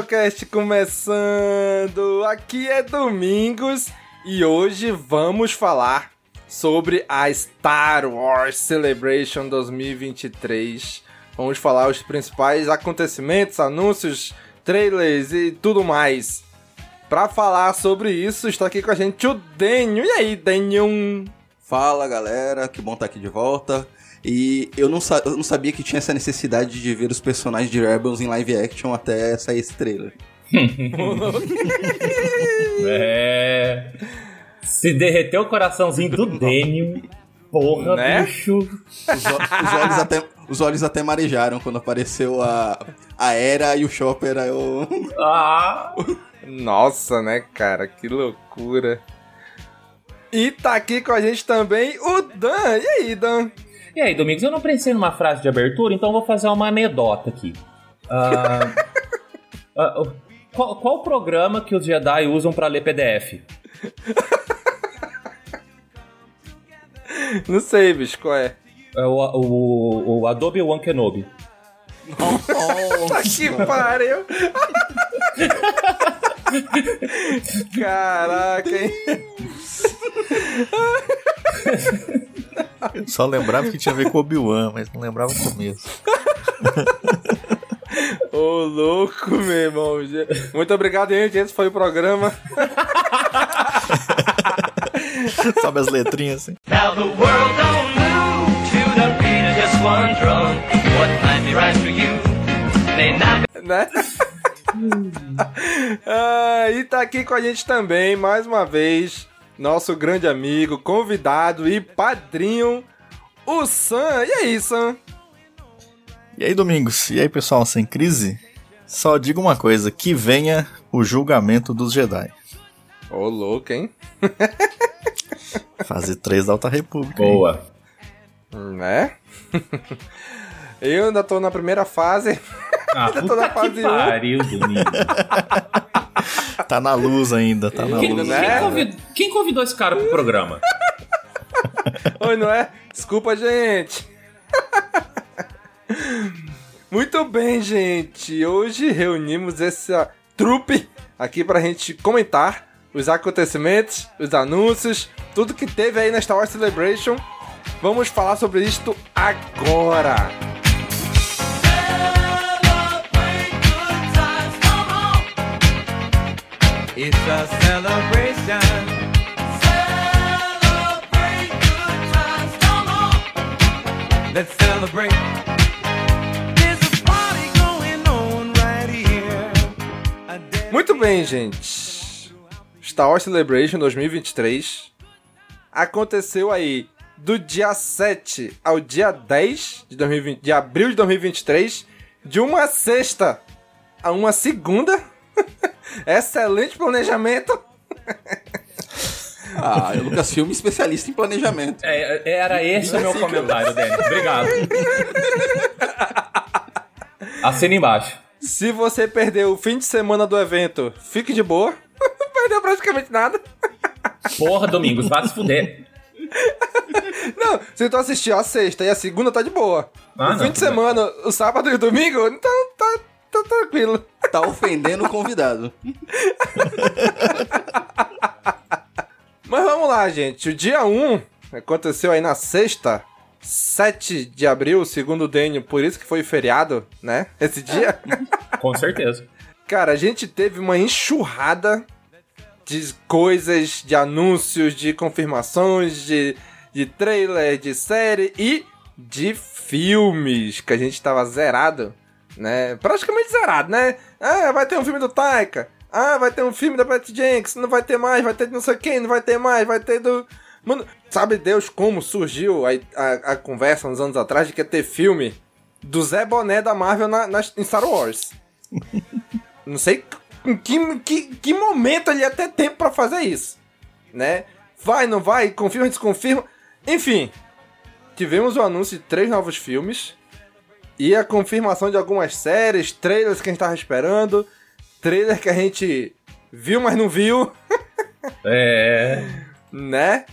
CaminoCast começando! Aqui é Domingos e hoje vamos falar sobre a Star Wars Celebration 2023. Vamos falar os principais acontecimentos, anúncios, trailers e tudo mais. Pra falar sobre isso, está aqui com a gente o Denho. E aí, Denho? Fala galera, que bom estar aqui de volta. E eu não, sa eu não sabia que tinha essa necessidade de ver os personagens de Rebels em live action até sair esse trailer. é. Se derreteu o coraçãozinho do Daniel. Porra, Né? bicho. Os, os olhos até, os olhos até marejaram quando apareceu a, a Era e o Chopper. aí Eu... Ah! Nossa, né, cara? Que loucura. E tá aqui com a gente também o Dan. E aí, Dan? E aí, Domingos, eu não pensei numa frase de abertura, então eu vou fazer uma anedota aqui. Ah, ah, qual, qual programa que os Jedi usam pra ler PDF? Não sei, bicho, qual é? É o, o, o Adobe One Kenobi. Tá que pariu! Caraca, hein? Só lembrava que tinha a ver com Obi-Wan, mas não lembrava o começo. Ô, louco, meu irmão. Muito obrigado, gente. Esse foi o programa. Sabe as letrinhas assim? Now the world don't move to the beat of just one drum. What might be right for you may not be. né? ah, e tá aqui com a gente também, mais uma vez, nosso grande amigo, convidado e padrinho, o Sam. E aí, Sam? E aí, Domingos? E aí, pessoal, sem crise? Só digo uma coisa: que venha o julgamento dos Jedi. Ô, louco, hein? Fase 3 da Alta República. hein? Boa. Né? Eu ainda tô na primeira fase. Ah, ainda tô na fase que 1. pariu, Domingos. Tá na luz ainda, tá na Quem, luz. né? quem convidou, quem convidou esse cara pro programa? Oi, não é? Desculpa, gente. Muito bem, gente. Hoje reunimos essa trupe aqui pra gente comentar os acontecimentos, os anúncios, tudo que teve aí na Star Wars Celebration. Vamos falar sobre isto agora. It's a celebration. Celebrate good times, come on. Let's celebrate. There's a party going on right here. Muito bem, gente. Star Wars Celebration 2023 aconteceu aí do dia 7 ao dia 10 de, 2020, de abril de 2023, de uma sexta a uma segunda. Excelente planejamento. Ah, o Lucasfilm especialista em planejamento. É, era esse o meu comentário, Dani. Obrigado. Assina embaixo. Se você perdeu o fim de semana do evento, fique de boa. Não perdeu praticamente nada. Porra, Domingos, vai se fuder. Não, se tu assistiu a sexta e a segunda, tá de boa. Ah, o não, fim de tudo bem. semana, o sábado e o domingo, então tá, tá tranquilo. Tá ofendendo o convidado. Mas vamos lá, gente. O dia 1 aconteceu aí na sexta, 7 de abril, segundo o Daniel, por isso que foi feriado, né? Esse dia. Com certeza. Cara, a gente teve uma enxurrada de coisas, de anúncios, de confirmações, de, de trailer, de série e de filmes que a gente tava zerado, né? Praticamente zerado, né? Ah, vai ter um filme do Taika. Ah, vai ter um filme da Patty Jenks. Não vai ter mais, vai ter de não sei quem, não vai ter mais, vai ter do. Mano, sabe Deus como surgiu a, a, a conversa uns anos atrás de que ia ter filme do Zé Boné da Marvel na, na- em Star Wars? Não sei em que, que, que momento ele ia ter tempo pra fazer isso, né? Vai, não vai, confirma, desconfirma. Enfim, tivemos o anúncio de três novos filmes e a confirmação de algumas séries, trailers que a gente tava esperando, trailer que a gente viu, mas não viu, É. né?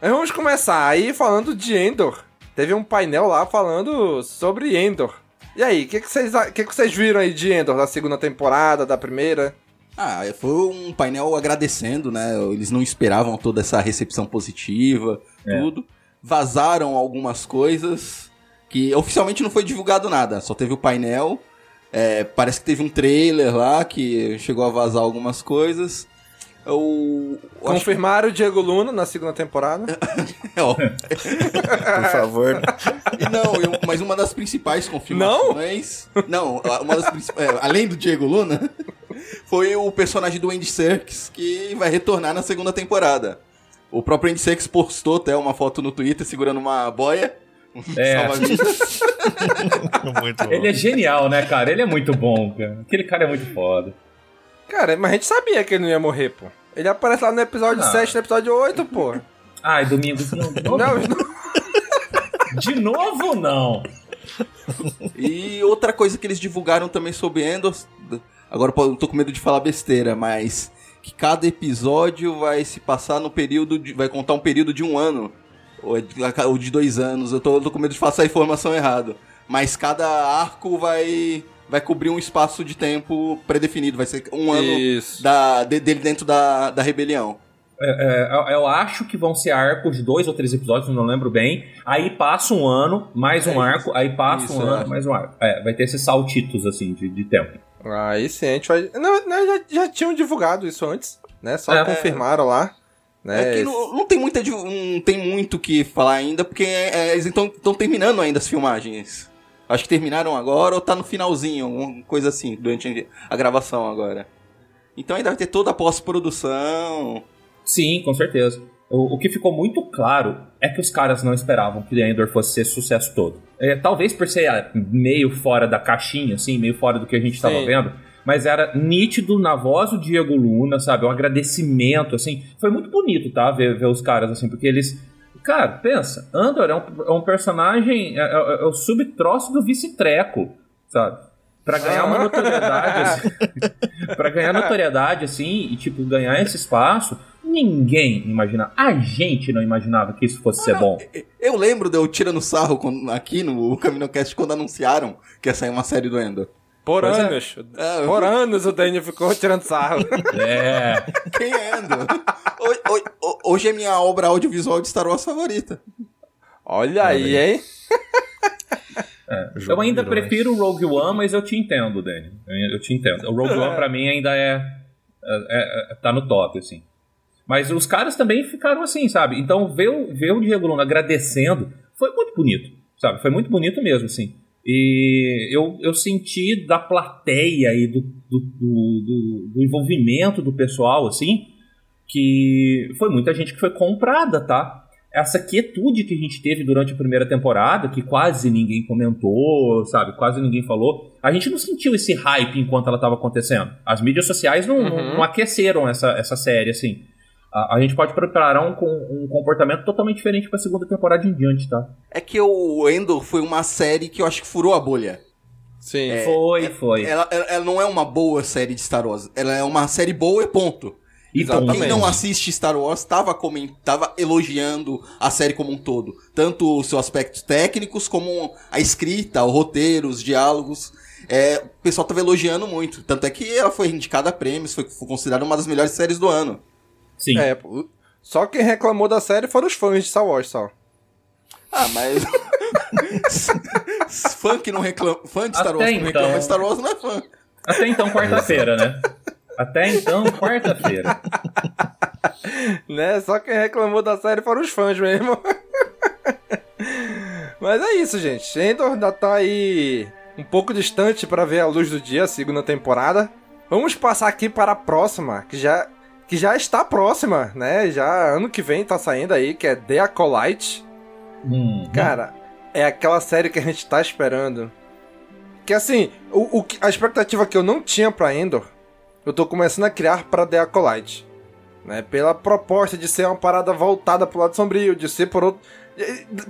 Mas vamos começar aí falando de Endor. Teve um painel lá falando sobre Endor. E aí, o que, que, vocês, que, que vocês viram aí de Endor da segunda temporada, da primeira? Ah, foi um painel agradecendo, né? Eles não esperavam toda essa recepção positiva, É. tudo. Vazaram algumas coisas que oficialmente não foi divulgado nada, só teve o painel. É, parece que teve um trailer lá que chegou a vazar algumas coisas. Eu, eu Confirmaram o Diego Luna na segunda temporada. Ó, Por favor. E não, eu- mas uma das principais confirmações. Não? uma das princi- é, além do Diego Luna, foi o personagem do Andy Serkis que vai retornar na segunda temporada. O próprio Andy Serkis postou até uma foto no Twitter segurando uma boia. É. salva-vidas. Muito bom. Ele é genial, né, cara? Ele é muito bom, cara. Aquele cara é muito foda. Cara, mas a gente sabia que ele não ia morrer, pô. Ele aparece lá no episódio Ah. 7, no episódio 8, pô. Ai, Domingos, não. Não, não. De novo, não. E outra coisa que eles divulgaram também sobre Endor. Agora eu tô com medo de falar besteira, mas. Que cada episódio vai se passar no período de. Vai contar um período de um ano. Ou, é de, ou de dois anos. Eu tô, tô com medo de passar a informação errada. Mas cada arco vai. Vai cobrir um espaço de tempo predefinido. Vai ser um ano da, de- dele dentro da, da rebelião. É, é, eu- eu acho que vão ser arcos de dois ou três episódios, não lembro bem. Aí passa um ano, mais um É arco, aí passa isso, um ano, acho. mais um arco. É, vai ter esses saltitos, assim, de, de tempo. Aí sim, a gente vai. Não, não, já, já tinham divulgado isso antes, né? Só É. confirmaram lá. Né? É que não, não tem muita, não tem muito o que falar ainda, porque é, eles estão terminando ainda as filmagens. Acho que terminaram agora ou tá no finalzinho, alguma coisa assim, durante a gravação agora. Então ainda vai ter toda a pós-produção. Sim, com certeza. O, o que ficou muito claro é que os caras não esperavam que The Endor fosse ser sucesso todo. É, talvez por ser ah, meio fora da caixinha, assim, meio fora do que a gente estava vendo, mas era nítido na voz do Diego Luna, sabe? Um agradecimento, assim. Foi muito bonito, tá? Ver, ver os caras, assim, porque eles. Cara, pensa, Andor é um, é um personagem, é, é- é o subtroço do vice-treco, sabe? Pra ganhar uma Ah. notoriedade, assim, pra ganhar notoriedade, assim, e, tipo, ganhar esse espaço, ninguém imaginava. A gente não imaginava que isso fosse ser bom. Eu lembro de eu tirando sarro aqui no CaminoCast quando anunciaram que ia sair uma série do Endor. Por Pois é. anos. É, Por anos o Daniel ficou tirando sarro. É. Quem é? Hoje, hoje- hoje é minha obra audiovisual de Star Wars favorita. Olha aí, hein? Eu ainda prefiro o Rogue One, mas eu te entendo, Dani. Eu, te entendo. O Rogue One, pra mim, ainda é, é- é- tá no top, assim. Mas os caras também ficaram assim, sabe? Então, ver, o- ver o Diego Luna agradecendo foi muito bonito, sabe? Foi muito bonito mesmo, assim. E eu, eu senti da plateia e do, do, do, do- envolvimento do pessoal, assim, que foi muita gente que foi comprada, tá? Essa quietude que a gente teve durante a primeira temporada, que quase ninguém comentou, sabe? Quase ninguém falou. A gente não sentiu esse hype enquanto ela estava acontecendo. As mídias sociais não, não- Uhum. não aqueceram essa, essa série, assim. A, a gente pode preparar um, com- um comportamento totalmente diferente pra segunda temporada em diante, tá? É que o Endor foi uma série que eu acho que furou a bolha. Sim. É, Foi, foi. Ela, ela, ela não é uma boa série de Star Wars. Ela é uma série boa e ponto. E Então, ponto. quem não assiste Star Wars tava, comen- tava elogiando a série como um todo. Tanto os seus aspectos técnicos, como a escrita, o roteiro, os diálogos. É, o pessoal tava elogiando muito. Tanto é que ela foi indicada a prêmios, foi, foi considerada uma das melhores séries do ano. Sim. É, só quem reclamou da série foram os fãs de Star Wars, só. Ah, mas. fã que não reclama. Fã de Star Até Wars que não reclama então. de Star Wars não é fã. Até então, quarta-feira, né? Até então, quarta-feira. né? Só quem reclamou da série foram os fãs mesmo. Mas é isso, gente. Endor ainda tá aí um pouco distante para ver a luz do dia, a segunda temporada. Vamos passar aqui para a próxima, que já que já está próxima, né? Já ano que vem tá saindo aí, que é The Acolyte. Hum. Cara, é aquela série que a gente tá esperando. Que assim, o, o a expectativa que eu não tinha pra Endor, eu tô começando a criar pra The Acolyte. Né? Pela proposta de ser uma parada voltada pro lado sombrio, de ser por outro.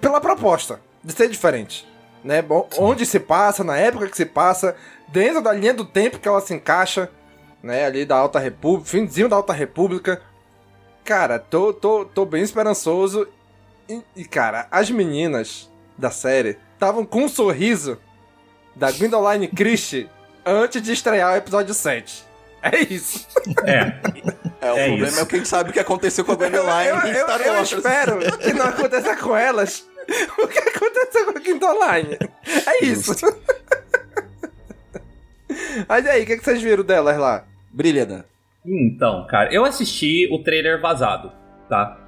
Pela proposta, de ser diferente. Né? Bom, onde se passa, na época que se passa, dentro da linha do tempo que ela se encaixa, né? Ali da Alta República, finzinho da Alta República. Cara, tô, tô, tô bem esperançoso. E, e, cara, as meninas da série estavam com um sorriso da Gwendoline Christie antes de estrear o episódio 7. É isso. É. É, o É problema isso. é o que a gente sabe que aconteceu com a Gwendoline Eu, eu, eu Wars. espero que não aconteça com elas o que aconteceu com a Gwendoline. É isso. Mas e aí, o que, que vocês viram delas lá? Brilha, Dan. Então, cara, eu assisti o trailer vazado, tá?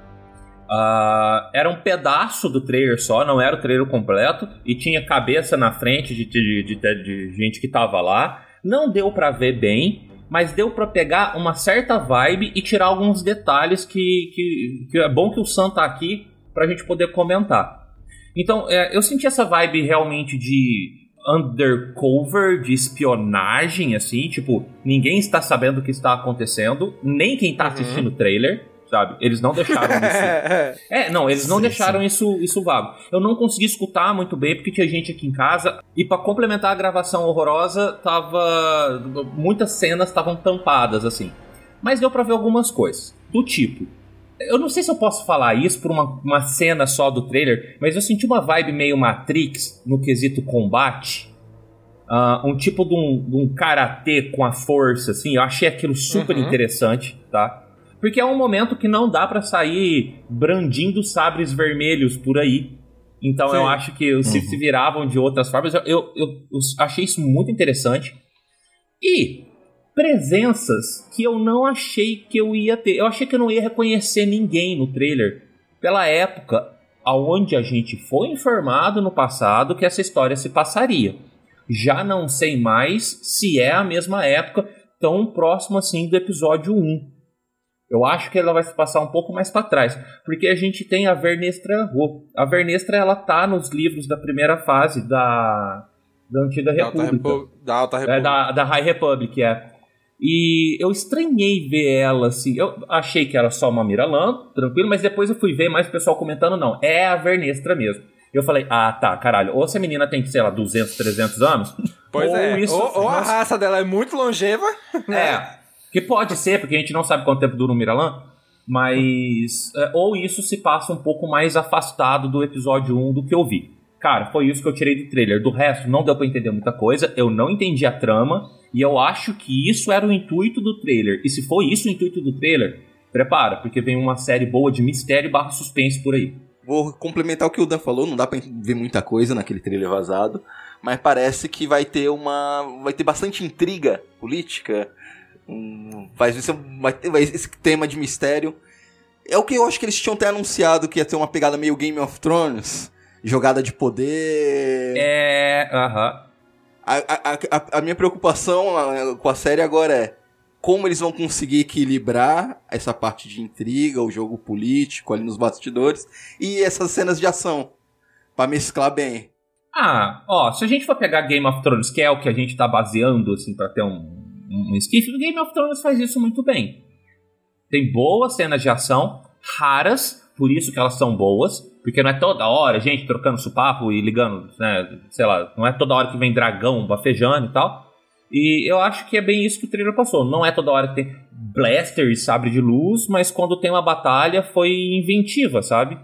Ah, era um pedaço do trailer só, não era o trailer completo, e tinha cabeça na frente de, de, de- de- gente que tava lá. Não deu pra ver bem, mas deu pra pegar uma certa vibe e tirar alguns detalhes que, que, que é bom que o Sam tá aqui pra gente poder comentar. Então, é, eu senti essa vibe realmente de undercover, de espionagem, assim, tipo, ninguém está sabendo o que está acontecendo, nem quem tá assistindo o trailer, sabe? Eles não deixaram isso. É, não, eles não Sim, deixaram Isso, isso vago. Eu não consegui escutar muito bem porque tinha gente aqui em casa e pra complementar a gravação horrorosa, tava muitas cenas estavam tampadas assim. Mas deu pra ver algumas coisas. Do tipo, eu não sei se eu posso falar isso por uma, uma cena só do trailer, mas eu senti uma vibe meio Matrix no quesito combate. Ah, um tipo de um, de um karatê com a força, assim. Eu achei aquilo super Uhum. interessante, tá? Porque é um momento que não dá pra sair brandindo sabres vermelhos por aí. Então Sim. eu acho que se, se viravam de outras formas. Eu, eu, eu- eu achei isso muito interessante. E presenças que eu não achei que eu ia ter. Eu achei que eu não ia reconhecer ninguém no trailer. Pela época aonde a gente foi informado no passado que essa história se passaria. Já não sei mais se é a mesma época, tão próximo assim do episódio 1. Eu acho que ela vai se passar um pouco mais para trás, porque a gente tem a Vernestra Rô. A Vernestra ela tá nos livros da primeira fase da, da antiga Da Alta, República. Repu- da Alta É, República. da, da High Republic, é. E eu estranhei ver ela assim. Eu achei que era só uma Miralan, tranquilo, mas depois eu fui ver mais pessoal comentando, não. É a Vernestra mesmo. Eu falei, ah, tá, caralho. Ou essa menina tem, sei lá, 200, 300 anos. Pois ou é, isso- ou, ou a raça dela é muito longeva, né? é, que pode ser, porque a gente não sabe quanto tempo dura o Miralan, mas. é, ou isso se passa um pouco mais afastado do episódio 1 do que eu vi. Cara, foi isso que eu tirei do trailer. Do resto, não deu pra entender muita coisa, eu não entendi a trama, e eu acho que isso era o intuito do trailer. E se foi isso o intuito do trailer, prepara, porque vem uma série boa de mistério barra suspense por aí. Vou complementar o que o Dan falou, não dá pra ver muita coisa naquele trailer vazado, mas parece que vai ter uma. vai ter bastante intriga política. Vai, vai ter vai- esse tema de mistério. É o que eu acho que eles tinham até anunciado que ia ter uma pegada meio Game of Thrones. Jogada de poder. É. Aham. A, a, a, a minha preocupação com a série agora é como eles vão conseguir equilibrar essa parte de intriga, o jogo político ali nos bastidores e essas cenas de ação Pra mesclar bem. Ah, ó, se a gente for pegar Game of Thrones, que é o que a gente tá baseando, assim, pra ter um, um esquife, o Game of Thrones faz isso muito bem. Tem boas cenas de ação, raras, por isso que elas são boas, Porque não é toda hora gente trocando supapo e ligando, né? Sei lá, não é toda hora que vem dragão bafejando e tal. E eu acho que é bem isso que o trailer passou. Não é toda hora que tem blaster e sabre de luz, mas quando tem uma batalha foi inventiva, sabe?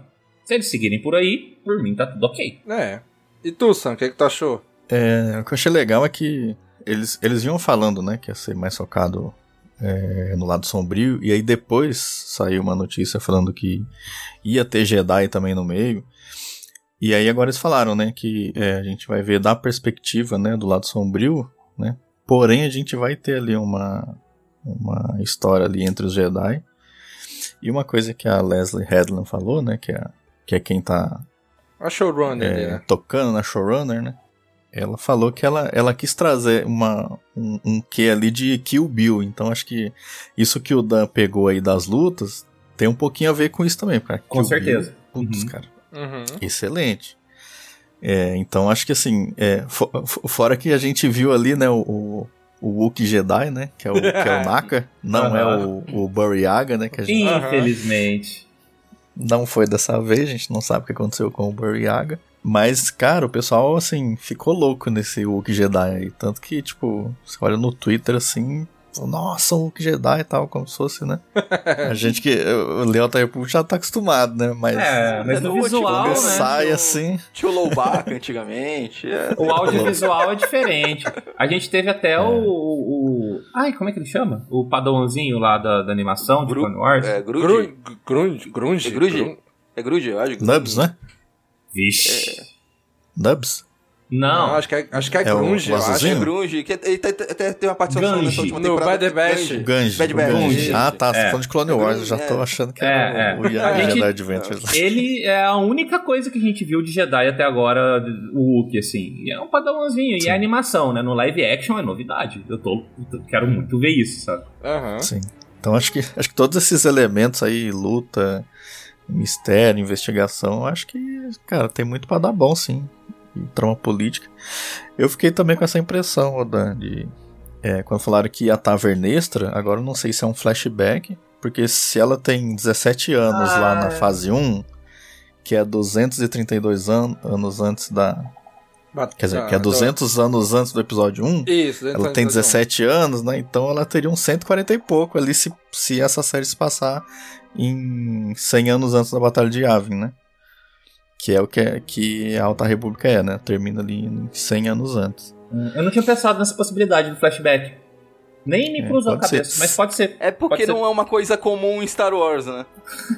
Se eles seguirem por aí, por mim tá tudo ok. É. E tu, Sam, o que, que tu achou? É, o que eu achei legal é que eles, eles iam falando, né, que ia ser mais focado é, no lado sombrio, e aí depois saiu uma notícia falando que ia ter Jedi também no meio. E aí agora eles falaram, né, que é, a gente vai ver da perspectiva, né, do lado sombrio, né, porém a gente vai ter ali uma, uma história ali entre os Jedi. E uma coisa que a Leslie Headland falou, né, que é, que é quem tá A showrunner é, né? tocando na showrunner, né? Ela falou que ela, ela quis trazer uma, um, um quê ali de Kill Bill. Então acho que isso que o Dan pegou aí das lutas tem um pouquinho a ver com isso também. Cara. Com Kill certeza. Bill, putz, Uhum. cara. Uhum. Excelente. É, então acho que assim, é, fo- fo- fora que a gente viu ali, né, o, o, o Wookiee Jedi, né, que é o, que é o Naka, não é o, o Buryaga, né, que a gente Infelizmente. não foi dessa vez, a gente não sabe o que aconteceu com o Buryaga. Mas, cara, o pessoal, assim, ficou louco nesse Wookiee Jedi aí. Tanto que, tipo, você olha no Twitter, assim, nossa, um Jedi e tal, como se fosse, né? A gente que, o Leão tá já tá acostumado, né? Mas, É, mas no visual, quando né? sai assim... Tinha o Lowback antigamente. é. O audiovisual é diferente. A gente teve até o, o- Ai, como é que ele chama? O padrãozinho lá da, da animação de Clone Wars. É, Grunge. Grunge? Grunge? É Grunge? Grun- É Grunge, eu acho. Nubs, né? Vixe. Nubs? Não. Não, acho que é, acho que é, É o- Grunge, acho. azulzinho? É Grunge, que até, até tem uma participação Ganji. nessa última No temporada. Bad Batch. O Ganji. Bad. Ganji. Ah, tá. Você É. tá falando de Clone Wars. Eu já É. tô achando que É, é. o, o A gente- Jedi Adventures. Ele é a única coisa que a gente viu de Jedi até agora, o Wookiee, assim. E é um padrãozinho. E é animação, né? No live action é novidade. Eu tô, eu quero muito ver isso, sabe? Aham. Sim. Então acho que, acho que todos esses elementos aí, luta, mistério, investigação, eu acho que, cara, tem muito pra dar bom, sim. E trama política. Eu fiquei também com essa impressão, Odan, de. é, quando falaram que ia Tavernestra, agora eu não sei se é um flashback, porque se ela tem 17 anos lá na fase 1, que é 232 an anos antes da. Bat- Quer dizer, ah, que é então- 200 anos antes do episódio 1. Isso, Ela tem introdução. 17 anos, né? Então ela teria uns 140 e pouco ali se, se essa série se passar em 100 anos antes da Batalha de Yavin, né? Que é o que, é, que a Alta República é, né? Termina ali em 100 anos antes. Eu não tinha pensado nessa possibilidade do flashback. Nem me É, cruzou a pode ser. cabeça, mas pode ser. É porque ser. não é uma coisa comum em Star Wars, né?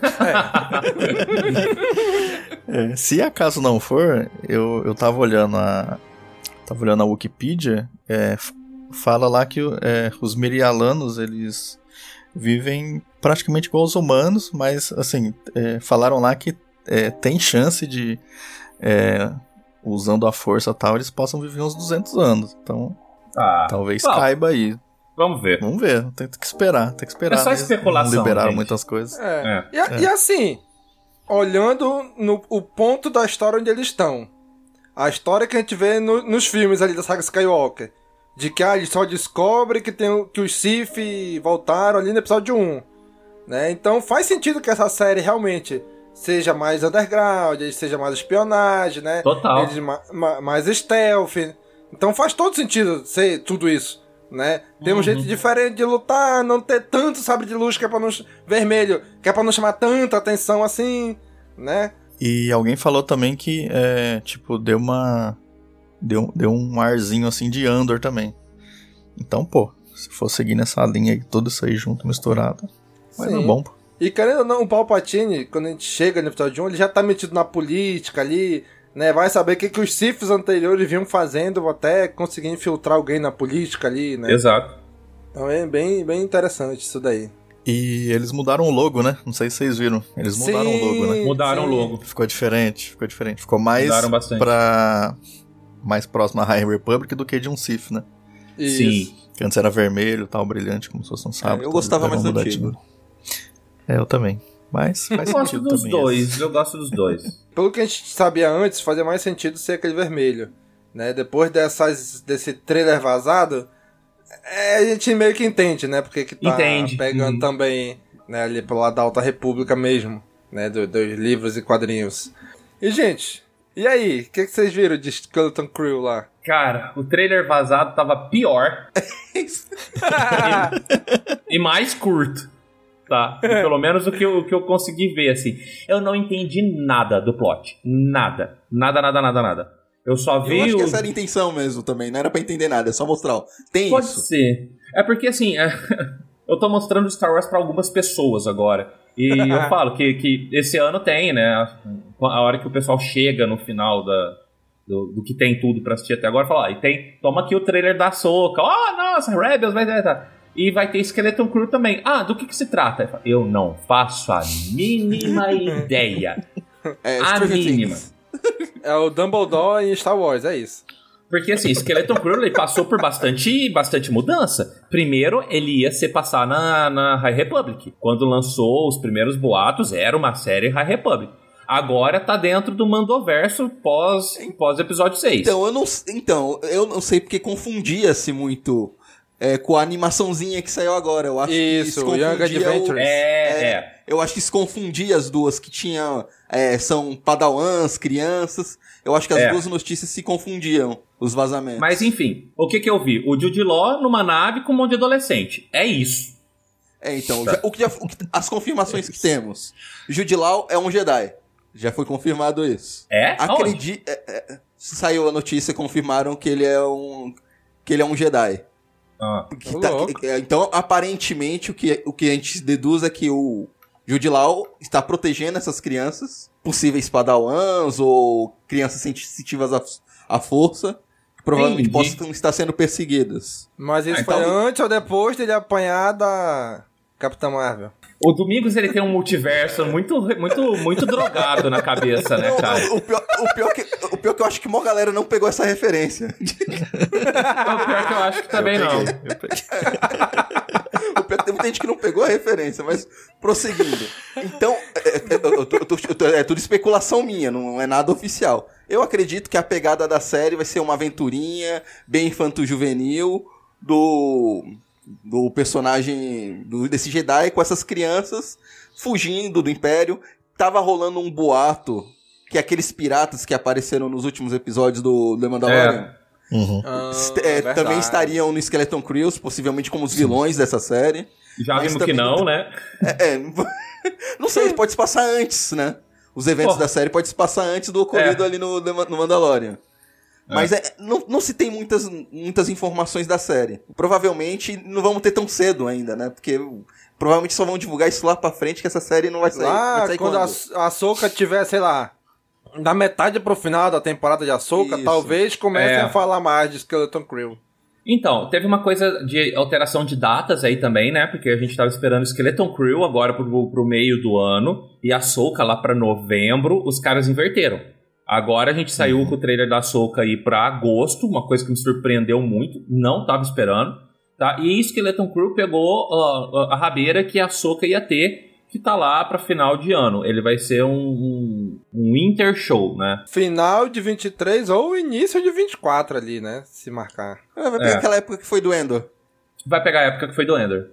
É, se acaso não for, eu, eu tava olhando a. Tava olhando a Wikipedia, é, fala lá que é, os Mirialanos, eles vivem praticamente igual aos humanos, mas assim, é, falaram lá que é, tem chance de, é, usando a força e tal, eles possam viver uns 200 anos. Então, Ah, talvez bom, caiba aí. Vamos ver. Vamos ver, tem que esperar, tem que esperar. É só né? especulação, Não liberaram gente. muitas coisas. É. É. E, a- e assim, olhando no o ponto da história onde eles estão, a história que a gente vê no- nos filmes ali da saga Skywalker, de que ah, ele só descobre que, tem, o- que os Sith voltaram ali no episódio 1. Né? Então faz sentido que essa série realmente seja mais underground, seja mais espionagem, né? Total. Eles ma- ma- mais stealth. Então faz todo sentido ser tudo isso, né? Tem um Uhum. jeito diferente de lutar, não ter tanto sabre de luz que é para não vermelho, que é para não chamar tanta atenção assim, né? E alguém falou também que, é, tipo, deu uma. Deu, deu um arzinho assim de Andor também. Então, pô, se for seguir nessa linha aí, tudo isso aí junto, misturado, vai dar bom, pô. E querendo ou não, o Palpatine, quando a gente chega no episódio 1, ele já tá metido na política ali, né? Vai saber o que, que os Siths anteriores vinham fazendo até conseguir infiltrar alguém na política ali, né? Exato. Então é bem, bem interessante isso daí. E eles mudaram o logo, né? Não sei se vocês viram. Eles mudaram Sim, o logo, né? Mudaram sim. o logo. Ficou diferente, ficou diferente. Ficou mais Mudaram bastante. pra. Mais próximo à High Republic do que de um Sith, né? Isso. Sim. Que antes era vermelho tal, brilhante, como se fosse um sábado. eu gostava mais do do antigo. É, eu também. Mas faz Eu gosto sentido dos dois, eu gosto dos dois. Pelo que a gente sabia antes, fazia mais sentido ser aquele vermelho. Né? Depois dessas, desse trailer vazado, é, a gente meio que entende, né? Porque que tá Entende. pegando Uhum. também né, ali pelo lado da Alta República mesmo, né? do- dos livros e quadrinhos. E, gente, e aí? O que, que vocês viram de Skeleton Crew lá? Cara, o trailer vazado tava pior. e, e mais curto. Tá? E pelo menos o que, eu, o que eu consegui ver, assim. Eu não entendi nada do plot. Nada. Nada, nada, nada, nada. Eu só vi. Eu acho que o- essa era a intenção mesmo também, não era pra entender nada, é só mostrar, ó. Tem Pode isso. ser. É porque assim, é, eu tô mostrando Star Wars pra algumas pessoas agora. E eu falo que, que esse ano tem, né? A, hora que o pessoal chega no final da, do, do que tem tudo pra assistir até agora, fala, ah, e tem. Toma aqui o trailer da Soca. Oh, nossa, Rebels vai ter. E vai ter Skeleton Crew também. Ah, do que, que se trata? Eu não faço a mínima ideia. É, a mínima. É o Dumbledore em Star Wars, é isso. Porque assim, Skeleton Crew ele passou por bastante, bastante mudança. Primeiro, ele ia se passar na, na High Republic. Quando lançou os primeiros boatos, era uma série High Republic. Agora tá dentro do Mandoverso pós, pós episódio 6. Então, eu não, então, eu não sei porque confundia-se muito é, com a animaçãozinha que saiu agora. Eu acho que Isso, o Young Adventures. É, é. Eu acho que se confundia as duas que tinham. é, são padawans, crianças. Eu acho que as É. duas notícias se confundiam, os vazamentos. Mas enfim, o que que eu vi? O Jude Law numa nave com um monte de adolescente. É isso. É, então, já- o que já- o que- as confirmações que temos. Jude Law é um Jedi. Já foi confirmado isso. É? Acredito. saiu a notícia, confirmaram que ele é um. que ele é um Jedi. Ah. Que tá- é, então, aparentemente, o que, o que a gente deduz é que o Jude Law está protegendo essas crianças, possíveis padawans ou crianças sensitivas à, à força, que provavelmente Entendi. possam estar sendo perseguidas. Mas isso Ah, foi então- antes ou depois dele apanhar da Capitã Marvel? O Domingos ele tem um multiverso muito, muito, muito drogado na cabeça, né, cara? O pior, o, pior que, o pior que eu acho que uma galera não pegou essa referência. O pior que eu acho que também não. O pior que tem muita gente que não pegou a referência, mas prosseguindo. Então, é, é, eu tô- eu tô- eu tô- é tudo especulação minha, não é nada oficial. Eu acredito que a pegada da série vai ser uma aventurinha bem infanto-juvenil do, do personagem do, desse Jedi com essas crianças fugindo do Império. Tava rolando um boato que aqueles piratas que apareceram nos últimos episódios do The Mandalorian est- é, verdade. também estariam no Skeleton Crews, possivelmente como os vilões dessa série. Já Mas vimos que não, né? É, é, não sei, pode se passar antes, né? Os eventos Pô. da série podem se passar antes do ocorrido É. ali no, no Mandalorian. Mas é, não, não se tem muitas, muitas informações da série. Provavelmente não vamos ter tão cedo ainda, né? Porque provavelmente só vão divulgar isso lá pra frente que essa série não vai sair. vai Lá, sair quando a, a Ahsoka tiver, sei lá, da metade pro final da temporada de Ahsoka, Isso. talvez comecem É. a falar mais de Skeleton Crew. Então, teve uma coisa de alteração de datas aí também, né? Porque a gente tava esperando Skeleton Crew agora pro, pro meio do ano e a Soca lá pra novembro, os caras inverteram. Agora a gente saiu com o trailer da Soca aí pra agosto, uma coisa que me surpreendeu muito, não tava esperando, tá? E Skeleton Crew pegou ah, a rabeira que a Soca ia ter, que tá lá pra final de ano. Ele vai ser um, um, um Winter Show, né? Final de 23 ou início de 24 ali, né? Se marcar. É, vai pegar É. aquela época que foi do Endor. Vai pegar a época que foi do Ender.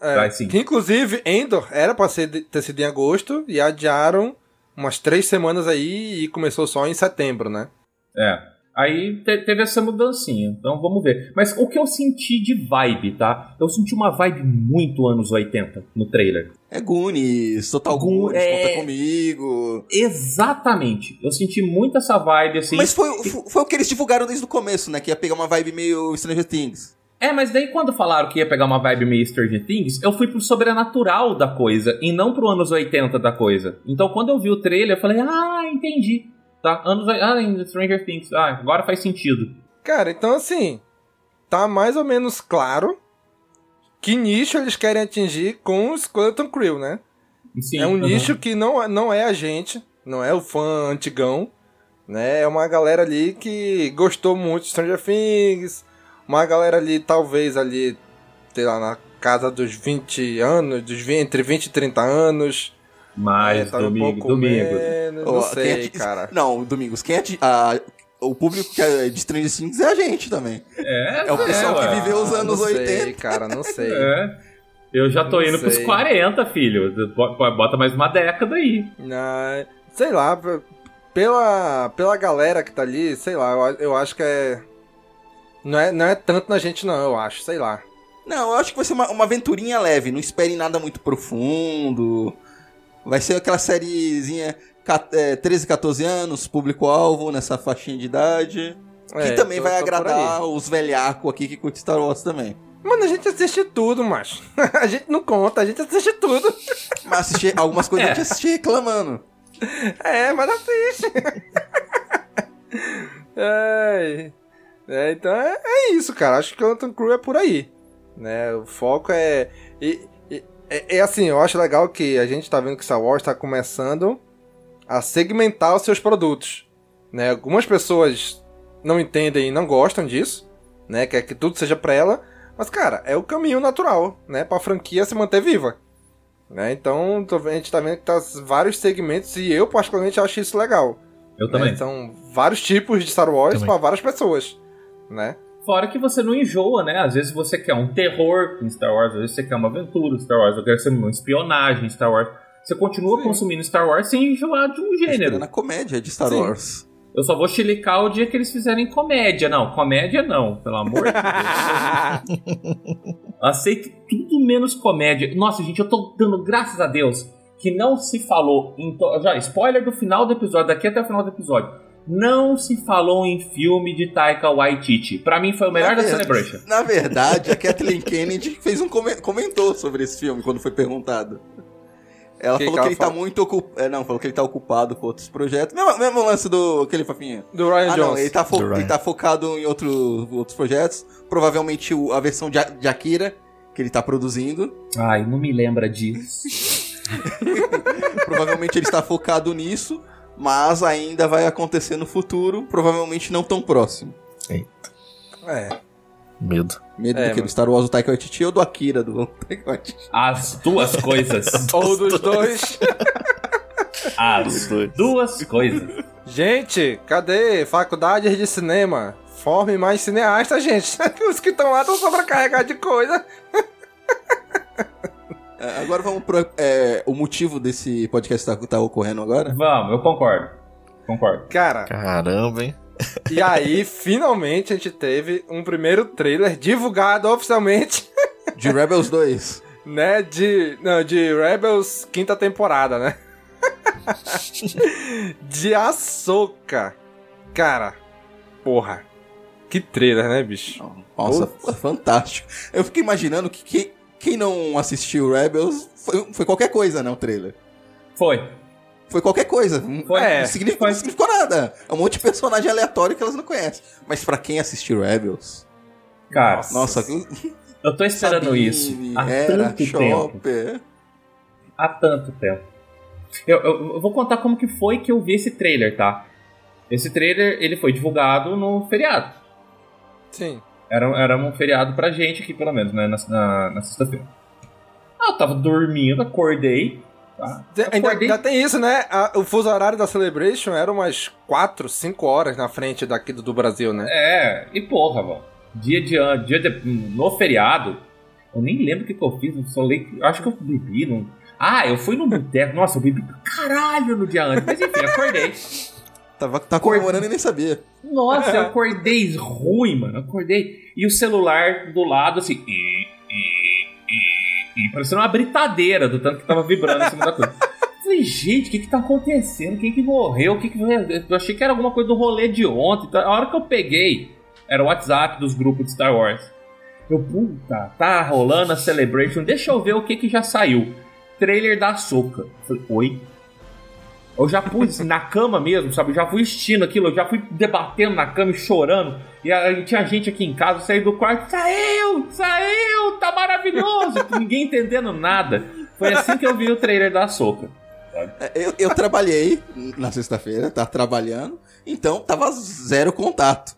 É, Vai sim. Que inclusive Endor era pra ser, ter sido em agosto e adiaram umas três semanas aí e começou só em setembro, né? É. Aí te- teve essa mudancinha. Então vamos ver. Mas o que eu senti de vibe, tá? Eu senti uma vibe muito anos 80 no trailer. É Goonies, Total Goonies, é. conta comigo. Exatamente. Eu senti muito essa vibe assim. Mas foi, foi, foi o que eles divulgaram desde o começo, né? Que ia pegar uma vibe meio Stranger Things. É, mas daí quando falaram que ia pegar uma vibe meio Stranger Things, eu fui pro sobrenatural da coisa e não pro anos 80 da coisa. Então quando eu vi o trailer, eu falei, ah, entendi. Tá, anos ah, Stranger Things. Ah, agora faz sentido. Cara, então assim, tá mais ou menos claro que nicho eles querem atingir com o Skeleton Crew, né? Sim, é um uhum. nicho que não, não é a gente, não é o fã antigão, né? É uma galera ali que gostou muito de Stranger Things, uma galera ali, talvez ali, sei lá, na casa dos 20 anos, dos 20, entre 20 e 30 anos. Mas, É, tá um domingo, pouco domingo. menos, Ó, não quem sei, ati- cara. Não, Domingos, quem ati... a- o público que é de Stranger Things é a gente também. É, É o pessoal ué. que viveu os anos não sei, 80. cara, não sei. É. Eu já tô Não indo pros sei. 40, filho. Bo- Bota mais uma década aí. Na- sei lá, pela, pela galera que tá ali, sei lá, eu, eu acho que é. Não é, não é tanto na gente, não, eu acho, sei lá. Não, eu acho que vai ser uma, uma aventurinha leve. Não esperem nada muito profundo. Vai ser aquela sériezinha ca- é, 13, 14 anos, público-alvo nessa faixinha de idade. É, que também tô- vai tô agradar os velhacos aqui que curtem Star Wars também. Mano, a gente assiste tudo, macho. a gente não conta, a gente assiste tudo. Mas assistir algumas coisas a gente assiste reclamando. É, mas assiste. é, é, então é, é isso, cara. Acho que o Anton Crew é por aí. Né? O foco é. É, é assim, eu acho legal que a gente tá vendo que Star Wars tá começando a segmentar os seus produtos. Né? Algumas pessoas não entendem e não gostam disso, né? Quer que tudo seja pra ela. Mas, cara, é o caminho natural, né? Pra franquia se manter viva. Né? Então, a gente tá vendo que tá vários segmentos e eu, particularmente, acho isso legal. Eu né? também. São vários tipos de Star Wars pra várias pessoas, né? Fora que você não enjoa, né? Às vezes você quer um terror em Star Wars, às vezes você quer uma aventura em Star Wars, eu quero ser uma espionagem em Star Wars. Você continua consumindo Star Wars sem enjoar de um gênero. Na comédia de Star Sim. Wars. Eu só vou chilicar o dia que eles fizerem comédia. Não, comédia não, pelo amor de Deus. Aceito tudo menos comédia. Nossa, gente, eu tô dando graças a Deus que não se falou em. to- Já, spoiler do final do episódio, daqui até o final do episódio. Não se falou em filme de Taika Waititi. Pra mim foi o melhor Na da Celebration. Na verdade, a Kathleen Kennedy fez um comen- comentou sobre esse filme quando foi perguntado. Ela Que falou que ele tá falou? muito ocupado. não, falou que ele tá ocupado com outros projetos. Mesmo, mesmo lance do aquele fofinho. Do Ryan ah, não, Jones. ele tá, fo- Do Ryan. ele tá focado em outro, outros projetos. Provavelmente o- a versão de, de Akira que ele tá produzindo. Ai, não me lembra disso. Provavelmente ele está focado nisso, mas ainda vai acontecer no futuro, provavelmente não tão próximo. É. Medo. Medo É, do que? mano. Do Star Wars do Taika Waititi ou do Akira do Taika Waititi? As duas coisas. Ou dos dois. As duas coisas. Gente, cadê faculdades de cinema? Forme mais cineastas, gente. Os que estão lá estão sobrecarregados de coisa. É, Agora vamos pro é, o motivo desse podcast tá, tá ocorrendo agora? Vamos, eu concordo. Concordo. Cara, Caramba, hein? e aí, finalmente, a gente teve um primeiro trailer divulgado oficialmente, De Rebels 2. né? De. Não, de Rebels quinta temporada, né? de Ahsoka. Cara, porra. Que trailer, né, bicho? Nossa, foi fantástico. Eu fiquei imaginando que quem, quem não assistiu Rebels foi, foi qualquer coisa, né? O trailer. Foi. Foi qualquer coisa. Foi. Não, É. significou, não significou nada. É um monte de personagem aleatório que elas não conhecem. Mas pra quem assistiu Rebels. Cara, Nossa, eu tô esperando Sabine, isso há Hera, tanto tempo. Chopper. Há tanto tempo. Eu, eu- eu vou contar como que foi que eu vi esse trailer, tá? Esse trailer, ele foi divulgado no feriado. Sim. Era, era um feriado pra gente aqui, pelo menos, né? Na, na, na sexta-feira. Ah, eu tava dormindo, acordei. Tá? Ainda, Acordei. ainda tem isso, né? A- o fuso horário da Celebration era umas 4, 5 horas na frente daqui do, do Brasil, né? É, e porra, mano. Dia de dia de, no feriado, eu nem lembro o que, que eu fiz, eu só que- acho que eu bebi. Não... Ah, eu fui no boteco, nossa, eu bebi caralho no dia antes, mas enfim, acordei. Tava, tá comemorando e nem sabia. Nossa, eu acordei ruim, mano, acordei. E o celular do lado, assim, e, e, e, e parecendo uma britadeira do tanto que tava vibrando em cima da coisa. Falei, gente, o que que tá acontecendo? Quem que morreu? O que que... Eu achei que era alguma coisa do rolê de ontem. A hora que eu peguei, era o WhatsApp dos grupos de Star Wars. Eu, puta, tá rolando a Celebration, deixa eu ver o que que já saiu. Trailer da Soca. Falei, oi? Eu já pus na cama mesmo, sabe? Eu já fui assistindo aquilo, eu já fui debatendo na cama e chorando. E aí tinha gente aqui em casa, eu saí do quarto, saiu, saiu, tá maravilhoso. Ninguém entendendo nada. Foi assim que eu vi o trailer da Soca. É, Eu, eu trabalhei na sexta-feira, tá trabalhando, então tava zero contato.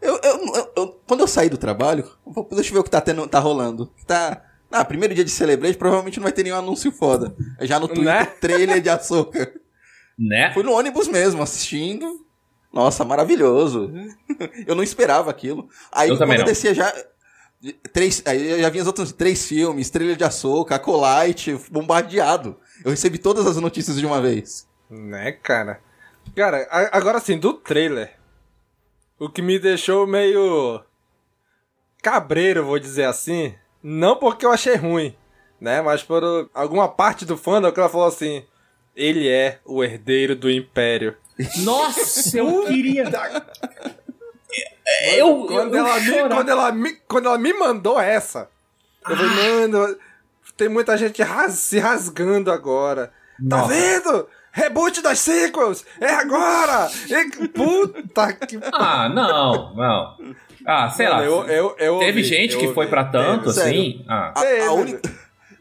Eu, eu- eu- quando eu saí do trabalho, deixa eu ver o que tá, tendo, tá rolando. Tá. Ah, primeiro dia de Celebrate, provavelmente não vai ter nenhum anúncio foda. É Já no Twitter, Né? trailer de açúcar. Né? Fui no ônibus mesmo, assistindo. Nossa, maravilhoso. Eu não esperava aquilo. Aí Eu quando eu descia já. Três, aí eu já vi os outros três filmes, trailer de açúcar, Acolyte, bombardeado. Eu recebi todas as notícias de uma vez. Né, cara? Cara, agora assim, do trailer, o que me deixou meio cabreiro, vou dizer assim, não porque eu achei ruim, né? Mas por alguma parte do fandom que ela falou assim, ele é o herdeiro do Império. Nossa, eu queria. Eu, quando, eu, eu ela me, chorar. quando, ela me, quando ela me mandou essa, eu falei, mano, tem muita gente ras- se rasgando agora. Tá Nossa. vendo? Reboot das sequels! É agora! E- puta que. Ah, não, não. Ah, sei lá. Mano, eu- eu- eu Teve ouvi, gente eu que ouvi. foi pra tanto, Teve. assim. Ah. A, a única,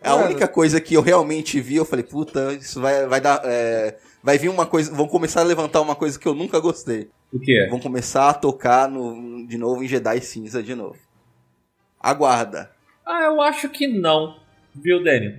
a Mano. única coisa que eu realmente vi, eu falei, puta, isso vai, vai dar. é, vai vir uma coisa. Vão começar a levantar uma coisa que eu nunca gostei. O quê? Vão começar a tocar no, de novo em Jedi Cinza de novo. Aguarda. Ah, eu acho que não. Viu, Daniel?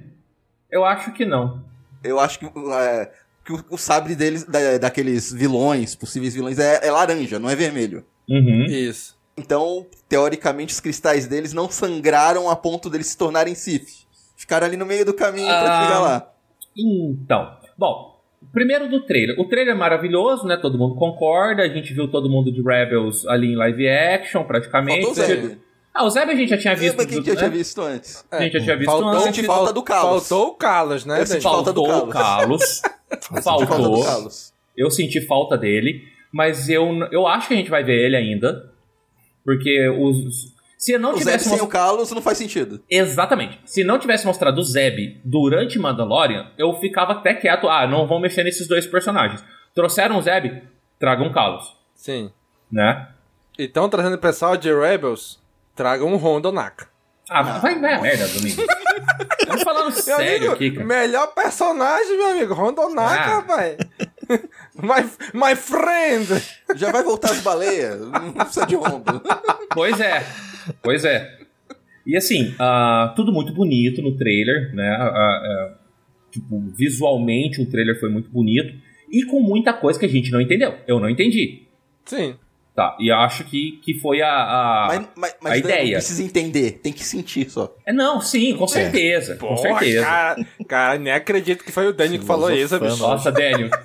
Eu acho que não. Eu acho que, é, que o, o sabre deles, da- daqueles vilões, possíveis vilões, é, é laranja, não é vermelho. Uhum. Isso. Então, teoricamente, os cristais deles não sangraram a ponto deles se tornarem Sith. Ficaram ali no meio do caminho pra Ah. chegar lá. Então, bom, primeiro do trailer. O trailer é maravilhoso, né? Todo mundo concorda. A gente viu todo mundo de Rebels ali em live action, praticamente. Faltou o Zeb. Ah, o Zeb a gente já tinha visto. Mas quem do- já tinha né? visto antes? A gente já tinha visto Faltou, antes. senti falta do Carlos. Faltou o Carlos, né? Eu senti falta do Faltou o Carlos. Carlos. Falta do Faltou. Carlos. Eu senti falta dele, mas eu, eu acho que a gente vai ver ele ainda. Porque os. Se não O Zeb tivesse sem o most- Carlos não faz sentido. Exatamente. Se não tivesse mostrado o Zeb durante Mandalorian, eu ficava até quieto. Ah, não vão mexer nesses dois personagens. Trouxeram o Zeb, tragam o Carlos. Sim. Né? Então, trazendo o pessoal de Rebels, traga um Rondo Naka. Ah, vai, vai a merda, Domingo. Estamos falando Meu sério amigo, aqui, cara. melhor personagem, meu amigo, Rondo Naka, Ah. rapaz. my, my friend. Já vai voltar as baleias. Não precisa de Rondo. Pois é, pois é. E assim, ah, tudo muito bonito no trailer, né? Ah, ah, tipo, visualmente o trailer foi muito bonito e com muita coisa que a gente não entendeu. Eu não entendi. Sim. Tá, e acho que, que foi a, a, Mas, mas, a mas não ideia. precisa entender, tem que sentir só. É, não, sim, com certeza. com Porra, certeza. Cara, cara, nem acredito que foi o Dani que falou isso, bicho. Nossa, Délio.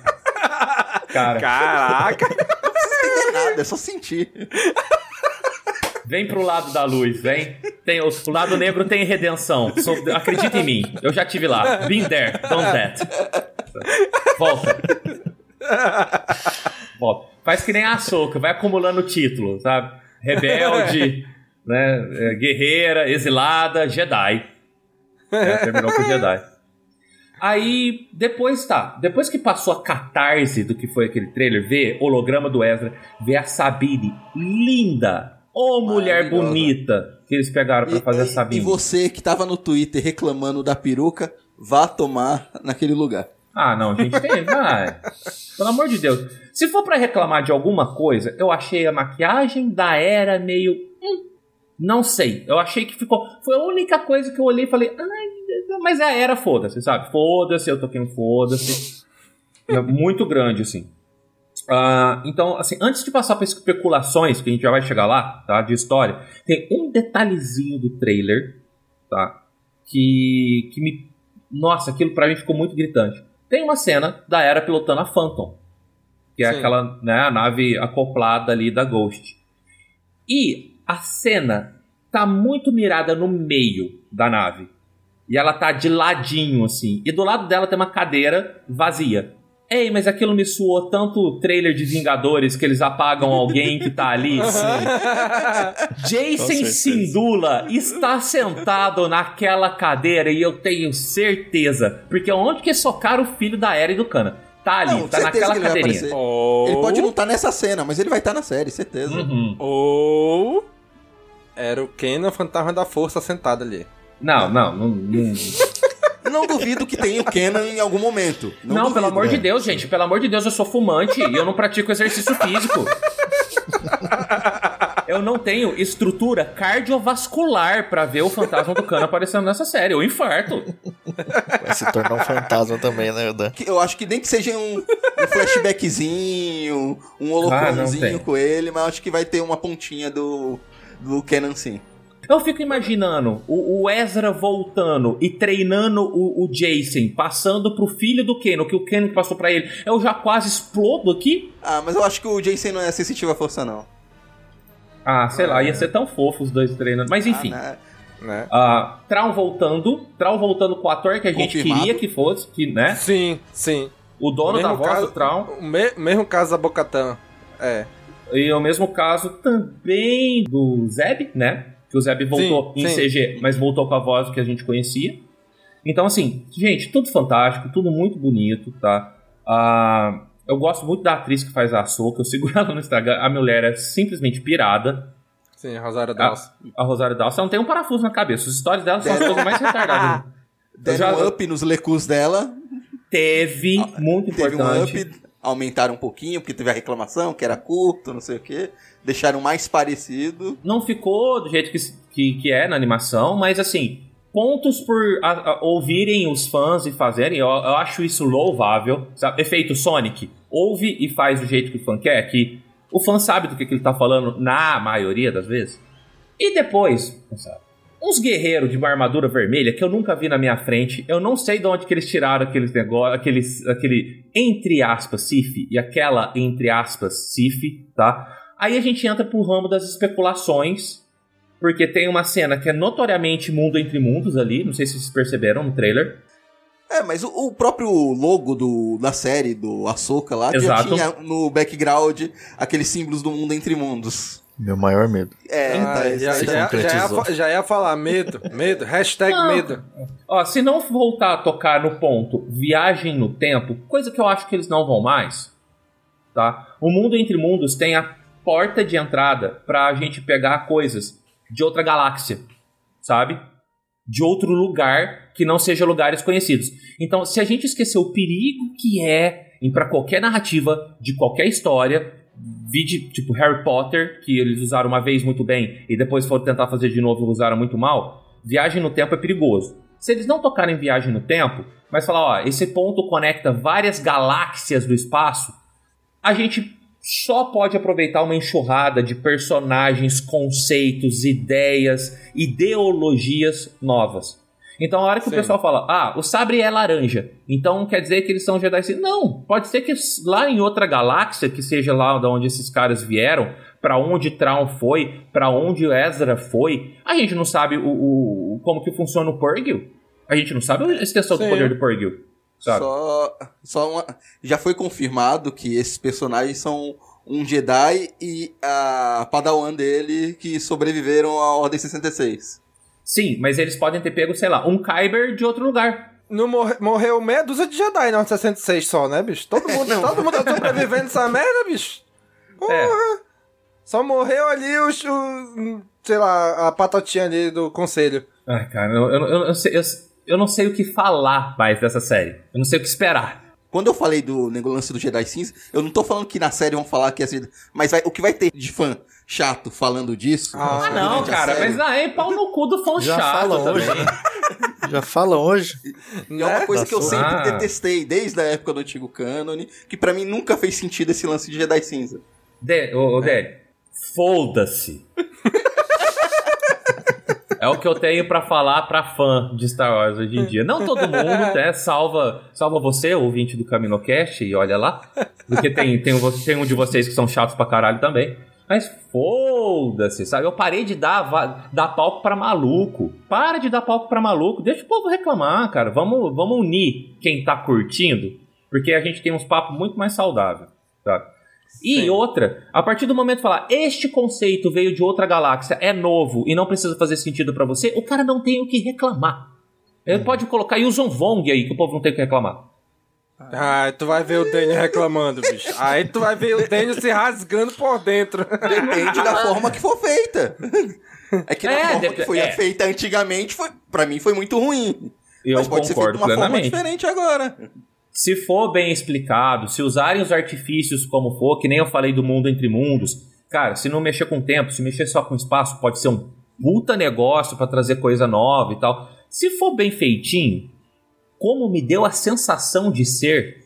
Cara, Caraca. Não precisa entender nada, é só sentir. Vem pro lado da luz, vem. Tem, o, o lado negro tem redenção. Sou- acredita em mim. Eu já tive lá. Been there, done that. Volta. Volta. Faz que nem a Ahsoka, vai acumulando título, sabe? Rebelde, né? é, Guerreira, exilada, Jedi. É, terminou com Jedi. Aí, depois tá. Depois que passou a catarse do que foi aquele trailer, ver holograma do Ezra, ver a Sabine linda. Ô, mulher Maravilhosa. bonita que eles pegaram pra fazer a E Sabine. você que tava no Twitter reclamando da peruca, vá tomar naquele lugar. Ah, não, gente, tem. Vai. Pelo amor de Deus. Se for pra reclamar de alguma coisa, eu achei a maquiagem da era meio. hum, não sei. Eu achei que ficou. Foi a única coisa que eu olhei e falei. Ai, mas é a era, foda-se, sabe? Foda-se, eu toquei um foda-se. É muito grande, assim. Ah, então, assim, antes de passar para especulações, que a gente já vai chegar lá, tá? De história, tem um detalhezinho do trailer, tá? Que, que me. Nossa, aquilo pra mim ficou muito gritante. Tem uma cena da Era pilotando a Phantom, que é Sim. aquela né, a nave acoplada ali da Ghost. E a cena tá muito mirada no meio da nave. E ela tá de ladinho, assim. E do lado dela tem uma cadeira vazia. Ei, mas aquilo me suou tanto trailer de Vingadores que eles apagam alguém que tá ali. Jason. Sindula está sentado naquela cadeira e eu tenho certeza. Porque onde que socaram o filho da Era e do Cana? Tá ali, Não, tá naquela ele cadeirinha. aparecer. Ou... Ele pode não estar nessa cena, mas ele vai estar na série, certeza. Uhum. Ou... Era o Kenan, fantasma da força, sentado ali. Não, não, não. não. Não duvido que tenha o Kenan em algum momento. Não, Não, duvido. pelo amor de É. Deus, gente. Pelo amor de Deus, eu sou fumante e eu não pratico exercício físico. Eu não tenho estrutura cardiovascular pra ver o fantasma do cano aparecendo nessa série. Eu infarto. Vai se tornar um fantasma também, né, Dan? Eu acho que nem que seja um, um flashbackzinho, um holocronzinho Ah, não com ele, mas eu acho que vai ter uma pontinha do, do Kenan sim. Eu fico imaginando o, o Ezra voltando e treinando o, o Jason, passando pro filho do Ken, o que o Ken passou pra ele. Eu já quase explodo aqui. Ah, mas eu acho que o Jason não é sensitivo à força, não. Ah, sei lá, ia ser tão fofo os dois treinando. Mas enfim. Ah, né? Ah, Traum voltando. Traum voltando com o ator que a gente Confirmado. queria que fosse, que, né? Sim, sim. O dono da Mesmo voz caso- do Traum. O me- mesmo caso da Bocatan. É. E o mesmo caso também do Zeb, né? Que o Zeb voltou Sim, em sim. CG, mas voltou com a voz que a gente conhecia. Então, assim, gente, tudo fantástico, tudo muito bonito, tá? Ah, eu gosto muito da atriz que faz a Soca, eu sigo ela no Instagram, a mulher é simplesmente pirada. Sim, Rosário Dawson. A, a Rosário Dawson não tem um parafuso na cabeça, os stories dela são as coisas mais retardadas. Deram já- um up nos lecus dela. Teve, muito Teve um importante. up, aumentaram um pouquinho, porque teve a reclamação que era curto, não sei o quê. Deixaram mais parecido. Não ficou do jeito que, que, que é na animação, mas assim, pontos por a- a- ouvirem os fãs e fazerem, eu, eu acho isso louvável. Sabe? Efeito Sonic, ouve e faz do jeito que o fã quer, que o fã sabe do que, que ele tá falando na maioria das vezes. E depois, sabe, uns guerreiros de uma armadura vermelha que eu nunca vi na minha frente, eu não sei de onde que eles tiraram aqueles negócios, aqueles, aquele entre aspas Sif e aquela entre aspas Sif, tá? Aí a gente entra pro ramo das especulações, porque tem uma cena que é notoriamente mundo entre mundos ali, não sei se vocês perceberam no trailer. É, mas o, o próprio logo do, da série, do Ahsoka lá, já Exato. tinha no background aqueles símbolos do mundo entre mundos. Meu maior medo. É, Ah, tá, já, aí já, tá- já, ia, já ia falar medo, medo, hashtag Não. medo. Ó, se não voltar a tocar no ponto viagem no tempo, coisa que eu acho que eles não vão mais, tá? O mundo entre mundos tem a porta de entrada pra gente pegar coisas de outra galáxia, sabe? De outro lugar que não seja lugares conhecidos. Então, se a gente esquecer o perigo que é em para qualquer narrativa de qualquer história, vide tipo Harry Potter, que eles usaram uma vez muito bem e depois foram tentar fazer de novo e usaram muito mal, viagem no tempo é perigoso. Se eles não tocarem em viagem no tempo, mas falar, ó, esse ponto conecta várias galáxias do espaço, a gente só pode aproveitar uma enxurrada de personagens, conceitos, ideias, ideologias novas. Então, a hora que Sim. o pessoal fala, ah, o sabre é laranja, então quer dizer que eles são Jedi Sith. Não, pode ser que lá em outra galáxia, que seja lá de onde esses caras vieram, pra onde Traum foi, pra onde Ezra foi, a gente não sabe o, o- como que funciona o Purgil. A gente não sabe a extensão do Sim. poder do Purgil. Sabe? Só, só uma, já foi confirmado que esses personagens são um Jedi e a Padawan dele que sobreviveram à Ordem 66. Sim, mas eles podem ter pego, sei lá, um Kyber de outro lugar. Não morre- morreu meia dúzia de Jedi na 66 só, né, bicho? Todo mundo, todo mundo tá sobrevivendo essa merda, bicho. Porra. É. Só morreu ali os, o, sei lá, a patotinha ali do conselho. Ai, cara, eu, eu, eu, eu sei- eu- eu não sei o que falar mais dessa série. Eu não sei o que esperar. Quando eu falei do nego- lance do Jedi Cinza, eu não tô falando que na série vão falar que é assim, mas vai- o que vai ter de fã chato falando disso? Ah, não, durante a cara, mas aí pau no cu do fã Já chato hoje, Já falam hoje. É uma coisa que eu sua- sempre Ah. detestei, desde a época do antigo cânone, que pra mim nunca fez sentido esse lance de Jedi Cinza. De, ô, ô, Délio, foda-se. É o que eu tenho pra falar pra fã de Star Wars hoje em dia. Não todo mundo, né? Salva, salva você, ouvinte do CaminoCast, e olha lá. Porque tem, tem, um- tem um de vocês que são chatos pra caralho também. Mas foda-se, sabe? Eu parei de dar, dar palco pra maluco. Para de dar palco pra maluco. Deixa o povo reclamar, cara. Vamos, vamos unir quem tá curtindo. Porque a gente tem uns papos muito mais saudáveis, sabe? E Sim. outra, a partir do momento que falar, este conceito veio de outra galáxia, é novo e não precisa fazer sentido pra você, o cara não tem o que reclamar. Ele pode colocar Yuuzhan Vong aí, que o povo não tem o que reclamar. Ai, tu vai ver o Daniel reclamando, bicho. Aí tu vai ver o Daniel se rasgando por dentro. Depende da forma que for feita. É que na É, forma que foi é. feita antigamente, foi, pra mim foi muito ruim. Eu Mas pode ser feito concordo de uma forma plenamente. diferente agora. Se for bem explicado, se usarem os artifícios como for, que nem eu falei do mundo entre mundos, cara, se não mexer com o tempo, se mexer só com espaço, pode ser um puta negócio pra trazer coisa nova e tal. Se for bem feitinho, como me deu a sensação de ser,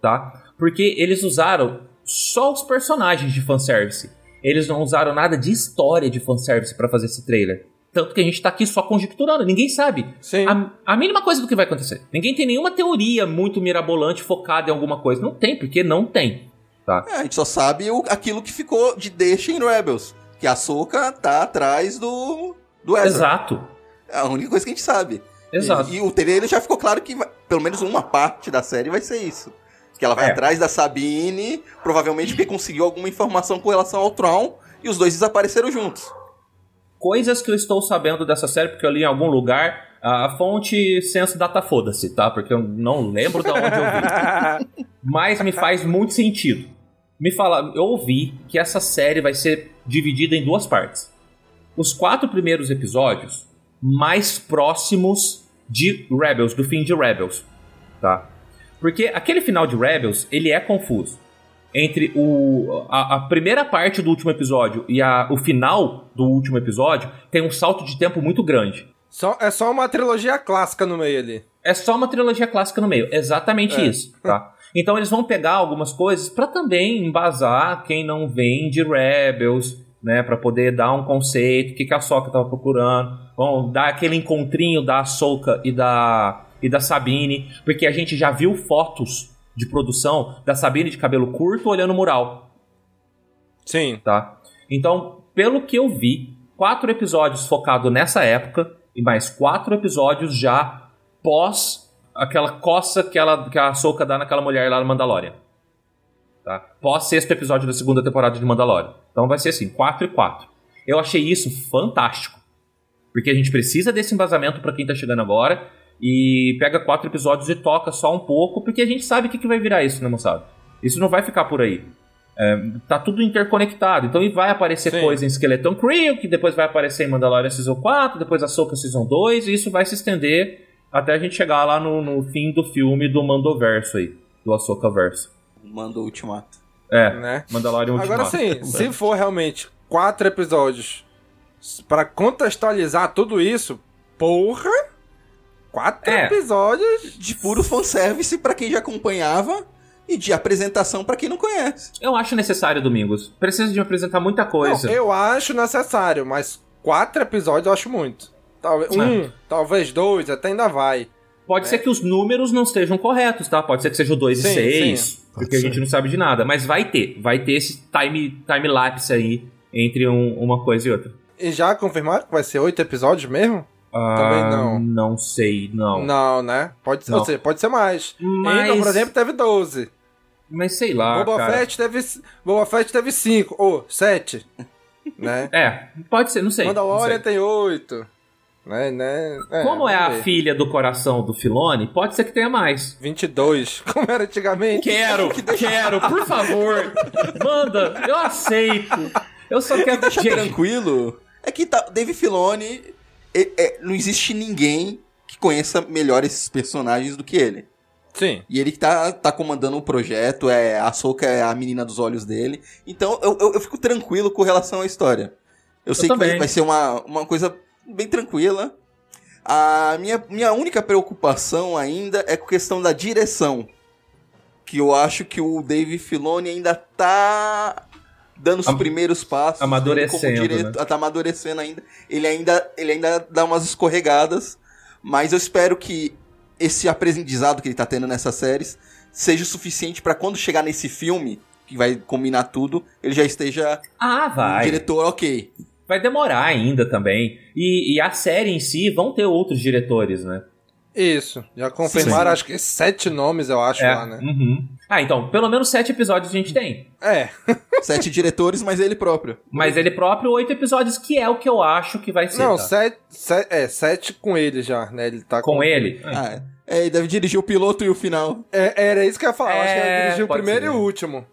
tá? Porque eles usaram só os personagens de fanservice. Eles não usaram nada de história de fanservice pra fazer esse trailer. Tanto que a gente tá aqui só conjecturando, ninguém sabe. Sim. A, a mínima coisa do que vai acontecer. Ninguém tem nenhuma teoria muito mirabolante focada em alguma coisa. Não tem, porque não tem. Tá? É, a gente só sabe o- aquilo que ficou de deixa em Rebels. Que a Soca tá atrás do. do Ezra. Exato. É a única coisa que a gente sabe. Exato. E, e o trailer já ficou claro que vai- pelo menos uma parte da série vai ser isso. Que ela vai É. atrás da Sabine, provavelmente porque conseguiu alguma informação com relação ao Tron, e os dois desapareceram juntos. Coisas que eu estou sabendo dessa série, porque eu li em algum lugar. A fonte Senso Data Foda-se, tá? Porque eu não lembro de onde eu vi. Mas me faz muito sentido. Me fala, eu ouvi que essa série vai ser dividida em duas partes. Os quatro primeiros episódios mais próximos de Rebels, do fim de Rebels, tá? Porque aquele final de Rebels, ele é confuso. Entre o, a, a primeira parte do último episódio e a, o final do último episódio, tem um salto de tempo muito grande. Só, é só uma trilogia clássica no meio ali. É só uma trilogia clássica no meio. Exatamente É. isso, tá? Então eles vão pegar algumas coisas pra também embasar quem não vem de Rebels, né? Pra poder dar um conceito, o que, que a Soka tava procurando. Vão dar aquele encontrinho da Soka e da, e da Sabine, porque a gente já viu fotos de produção da Sabine de cabelo curto olhando o mural. Sim. Tá? Então, pelo que eu vi, quatro episódios focados nessa época e mais quatro episódios já pós aquela coça que, ela, que a Soca dá naquela mulher lá no Mandalorian. Tá? Pós sexto episódio da segunda temporada de Mandalorian. Então vai ser assim, 4 e 4. Eu achei isso fantástico. Porque a gente precisa desse embasamento pra quem tá chegando agora. E pega quatro episódios e toca só um pouco, porque a gente sabe o que, que vai virar isso, né, moçada? Isso não vai ficar por aí. É, tá tudo interconectado. Então e vai aparecer Sim. coisa em Skeleton Crew, que depois vai aparecer em Mandalorian Season 4, depois a Soca Season 2, e isso vai se estender até a gente chegar lá no, no fim do filme do Mandoverso aí, do Ahsoka Verso. Mandou o ultimato. É, Né? Mandalorian Agora Ultimato. sim, se for realmente quatro episódios pra contextualizar tudo isso, porra! Quatro É. episódios De puro fanservice pra quem já acompanhava e de apresentação pra quem não conhece. Eu acho necessário, Domingos. Precisa de apresentar muita coisa. Não, eu acho necessário, mas quatro episódios eu acho muito. Talvez É. um, talvez dois, até ainda vai. Pode ser que os números não estejam corretos, tá? Pode ser que seja o 2 e Sim, 6, sim. porque a gente não sabe de nada. Mas vai ter. Vai ter esse time, time lapse aí entre um- uma coisa e outra. E já confirmaram que vai ser oito episódios mesmo? Também Ah, não. Não sei, não. Não, né? Pode ser, Não. ou seja, pode ser mais. Mas- Endor, por exemplo, teve 12. Mas sei lá, Boba, cara. Fett teve, Boba Fett teve 5, ou 7. né? É, pode ser, não sei. não Mandalorian sei. tem 8. Né, né? É, Como é a ver. filha do coração do Filone, pode ser que tenha mais. 22, como era antigamente. Quero, quero, por favor. Manda, eu aceito. Eu só quero. Deixa Gente, tranquilo. É que tá, Dave Filoni, é- é- não existe ninguém que conheça melhor esses personagens do que ele. Sim. E ele que tá, tá comandando o projeto, é, a Soca é a menina dos olhos dele. Então eu, eu, eu fico tranquilo com relação à história. Eu, sei que vai, também. ser uma, uma coisa bem tranquila. A minha, minha única preocupação ainda é com questão da direção. Que eu acho que o Dave Filoni ainda tá dando os Am- primeiros passos. amadurecendo, como diretor- Tá amadurecendo ainda. Ele ainda. Ele ainda dá umas escorregadas. Mas eu espero que esse aprendizado que ele tá tendo nessas séries seja o suficiente pra quando chegar nesse filme, que vai combinar tudo, ele já esteja ah, um vai. diretor ok. Vai demorar ainda também. E, e a série em si vão ter outros diretores, né? Isso. Já confirmaram, Sim. acho que sete nomes, eu acho, É, lá, né? uhum. Ah, então, pelo menos sete episódios a gente tem. É. Sete diretores, mas ele próprio. Mas ele próprio, oito episódios, que é o que eu acho que vai ser. Não, tá? sete, se- é, sete com ele já, né? Ele tá Com ele? Ah, é, ele deve dirigir o piloto e o final. É, era isso que eu ia falar. acho que ele É, dirigiu o pode primeiro ser. e o último.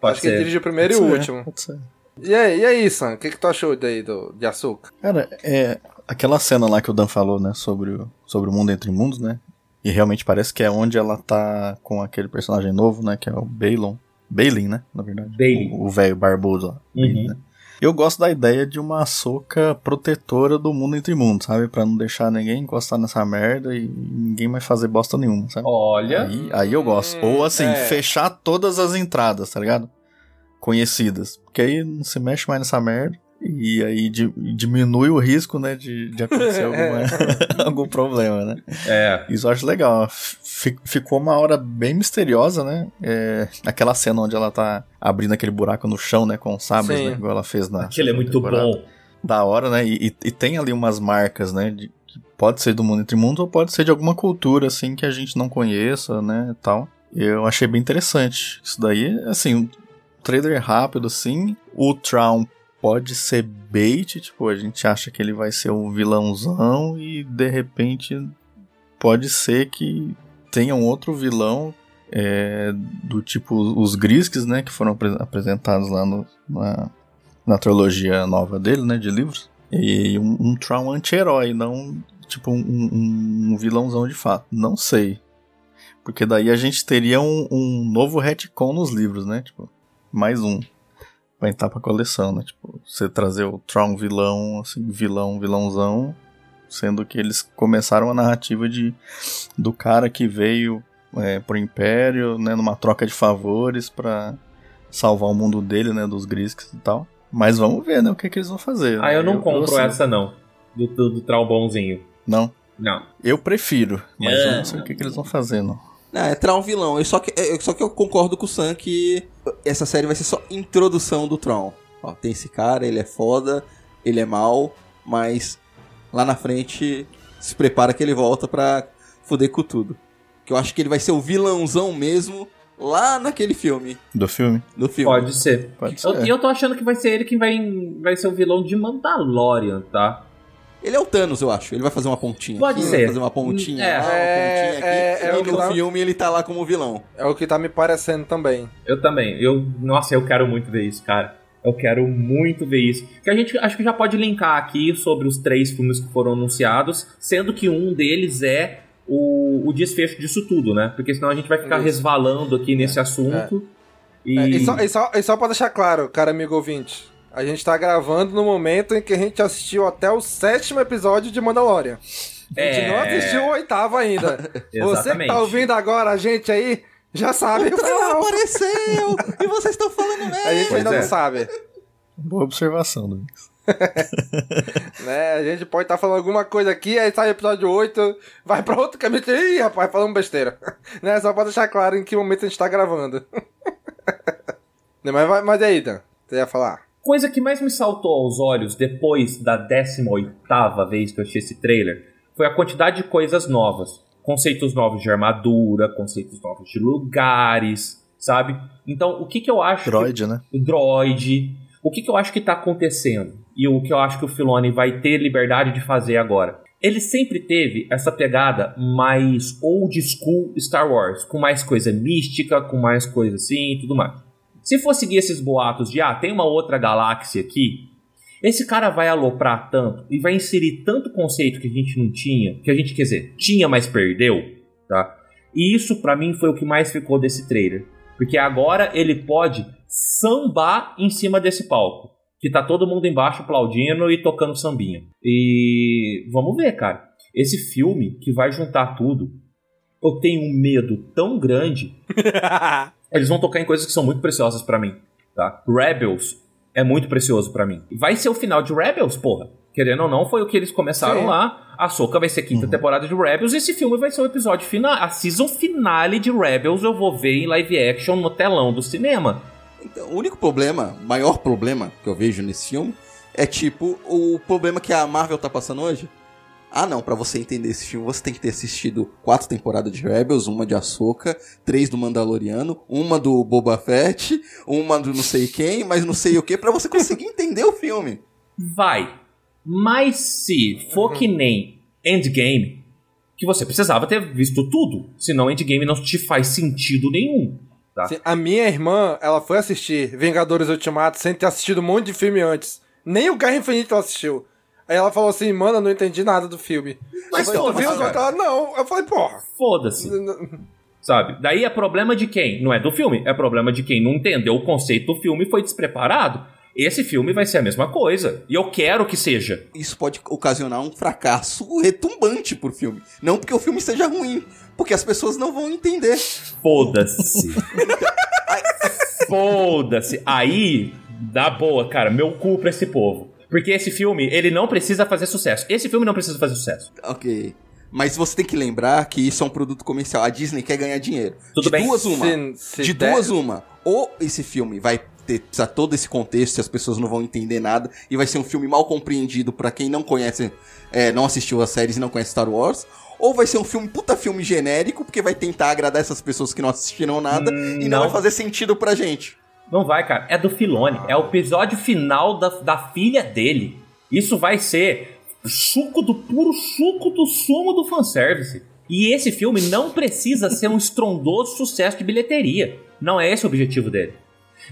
Pode acho que ele ser. dirigiu o primeiro e o Pode ser, último. pode ser. E aí, e aí, Sam? O que, que tu achou daí do, de açúcar? Cara, é aquela cena lá que o Dan falou, né, sobre o, sobre o mundo entre mundos, né? E realmente parece que é onde ela tá com aquele personagem novo, né, que é o Balon. Balin, né, na verdade. Bailey. O velho barbudo lá. Uhum. Bailey, né? Eu gosto da ideia de uma soca protetora do mundo entre mundos, sabe? Pra não deixar ninguém encostar nessa merda e ninguém mais fazer bosta nenhuma, sabe? Olha. Aí, aí eu gosto. Ou assim, é. fechar todas as entradas, tá ligado? Conhecidas. Porque aí não se mexe mais nessa merda. E aí di- diminui o risco, né, de, de acontecer alguma, algum problema, né? É. Isso eu acho legal. Fi- Ficou uma hora bem misteriosa, né? É, aquela cena onde ela tá abrindo aquele buraco no chão, né, com sabres, Sim. né, igual ela fez na Aquilo é muito temporada. bom. Da hora, né? E, e- e tem ali umas marcas, né? De, que pode ser do mundo entre mundos ou pode ser de alguma cultura, assim, que a gente não conheça, né? e Tal. Eu achei bem interessante. Isso daí, assim, um trailer rápido, assim. O Traum pode ser bait, tipo, a gente acha que ele vai ser o vilãozão e de repente pode ser que tenha um outro vilão é, do tipo os Grisks, né? Que foram apre- apresentados lá no, na, na trilogia nova dele, né, de livros. E um, um anti-herói, não tipo um, um- um vilãozão de fato. Não sei. Porque daí a gente teria um, um novo retcon nos livros, né? Tipo, mais um. Vai entrar pra coleção, né? Tipo, você trazer o Traum vilão, assim, vilão, vilãozão. Sendo que eles começaram a narrativa de do cara que veio é, pro Império, né? Numa troca de favores pra salvar o mundo dele, né? Dos Grisks e tal. Mas vamos ver, né? O que, que eles vão fazer. Ah, eu não compro assim, essa não. Do, do, do Traubonzinho. Não. Não. Eu prefiro, mas É. eu não sei o que, que eles vão fazer, não. Não, é Tron vilão. Eu só, que, eu- só que eu concordo com o Sam que essa série vai ser só introdução do Tron. Ó, tem esse cara, ele é foda, ele é mal, mas lá na frente se prepara que ele volta pra fuder com tudo. Que eu acho que ele vai ser o vilãozão mesmo lá naquele filme. Do filme? Do filme. Pode ser. Pode Eu- E eu, tô achando que vai ser ele que vai, vai ser o vilão de Mandalorian, tá? Ele é o Thanos, eu acho. Ele vai fazer uma pontinha Pode aqui, ser. vai fazer uma pontinha É. lá, uma É, pontinha aqui. é, é e no tá- filme ele tá lá como vilão. É o que tá me parecendo também. Eu também. Eu, nossa, eu quero muito ver isso, cara. Eu quero muito ver isso. Que a gente acho que já pode linkar aqui sobre os três filmes que foram anunciados, sendo que um deles é o, o desfecho disso tudo, né? Porque senão a gente vai ficar Isso. resvalando aqui nesse assunto. E... É, e, só, e, só, e só pra deixar claro, cara amigo ouvinte, a gente tá gravando no momento em que a gente assistiu até o sétimo episódio de Mandalorian. A gente É. não assistiu o oitavo ainda. Você que tá ouvindo agora a gente aí, já sabe o final. apareceu! e vocês estão falando merda! A gente Pois ainda é. não sabe. Boa observação, Domingos. Né? A gente pode estar falando alguma coisa aqui, aí sai o episódio 8, vai pra outro caminho. Ih, rapaz, falando besteira. né? Só pra deixar claro em que momento a gente tá gravando. Né, mas, mas aí, Dan? Você ia falar? Coisa que mais me saltou aos olhos depois da 18ª vez que eu assisti esse trailer foi a quantidade de coisas novas. Conceitos novos de armadura, conceitos novos de lugares, sabe? Então, o que que eu acho... Droid, né? O droid. O que que eu acho que tá acontecendo? E o que eu acho que o Filoni vai ter liberdade de fazer agora? Ele sempre teve essa pegada mais old school Star Wars, com mais coisa mística, com mais coisa assim e tudo mais. Se for seguir esses boatos de, ah, tem uma outra galáxia aqui, esse cara vai aloprar tanto e vai inserir tanto conceito que a gente não tinha, que a gente, quer dizer, tinha, mas perdeu, tá? E isso pra mim foi o que mais ficou desse trailer. Porque agora ele pode sambar em cima desse palco. Que tá todo mundo embaixo aplaudindo e tocando sambinha. E vamos ver, cara. Esse filme que vai juntar tudo, eu tenho um medo tão grande eles vão tocar em coisas que são muito preciosas pra mim, tá? Rebels é muito precioso pra mim. Vai ser o final de Rebels, porra. Querendo ou não, foi o que eles começaram Sim. lá. A Soca vai ser a quinta temporada de Rebels e esse filme vai ser o episódio final, a season finale de Rebels eu vou ver em live action no telão do cinema. Então, o único problema, maior problema que eu vejo nesse filme é tipo o problema que a Marvel tá passando hoje. Ah, não, pra você entender esse filme, você tem que ter assistido quatro temporadas de Rebels, uma de Ahsoka, três do Mandaloriano, uma do Boba Fett, uma do não sei quem, mas não sei o que, pra você conseguir entender o filme. Vai. Mas se for que nem Endgame, que você precisava ter visto tudo, senão Endgame não te faz sentido nenhum. Tá? A minha irmã, ela foi assistir Vingadores Ultimato sem ter assistido um monte de filme antes. Nem o Guerra Infinita ela assistiu. Aí ela falou assim, mano, eu não entendi nada do filme. Mas eu falei, tu viu os cara. outros? Ela, não. Eu falei, porra. Foda-se. Sabe? Daí é problema de quem? Não é do filme, é problema de quem não entendeu o conceito do filme e foi despreparado. Esse filme vai ser a mesma coisa. E eu quero que seja. Isso pode ocasionar um fracasso retumbante pro filme. Não porque o filme seja ruim, porque as pessoas não vão entender. Foda-se. Foda-se. Aí, Da boa, cara, meu cu pra esse povo. Porque esse filme, ele não precisa fazer sucesso. Esse filme não precisa fazer sucesso. Ok. Mas você tem que lembrar que isso é um produto comercial. A Disney quer ganhar dinheiro. Tudo de bem. duas uma. Se- se de der- duas uma. Ou esse filme vai ter precisar todo esse contexto e as pessoas não vão entender nada e vai ser um filme mal compreendido pra quem não conhece, é, não assistiu as séries e não conhece Star Wars. Ou vai ser um filme puta filme genérico, porque vai tentar agradar essas pessoas que não assistiram nada Hum, e não, não. vai fazer sentido pra gente. Não vai, cara. É do Filone. É o episódio final da, da filha dele. Isso vai ser suco do puro suco do sumo do fanservice. E esse filme não precisa ser um estrondoso sucesso de bilheteria. Não é esse o objetivo dele.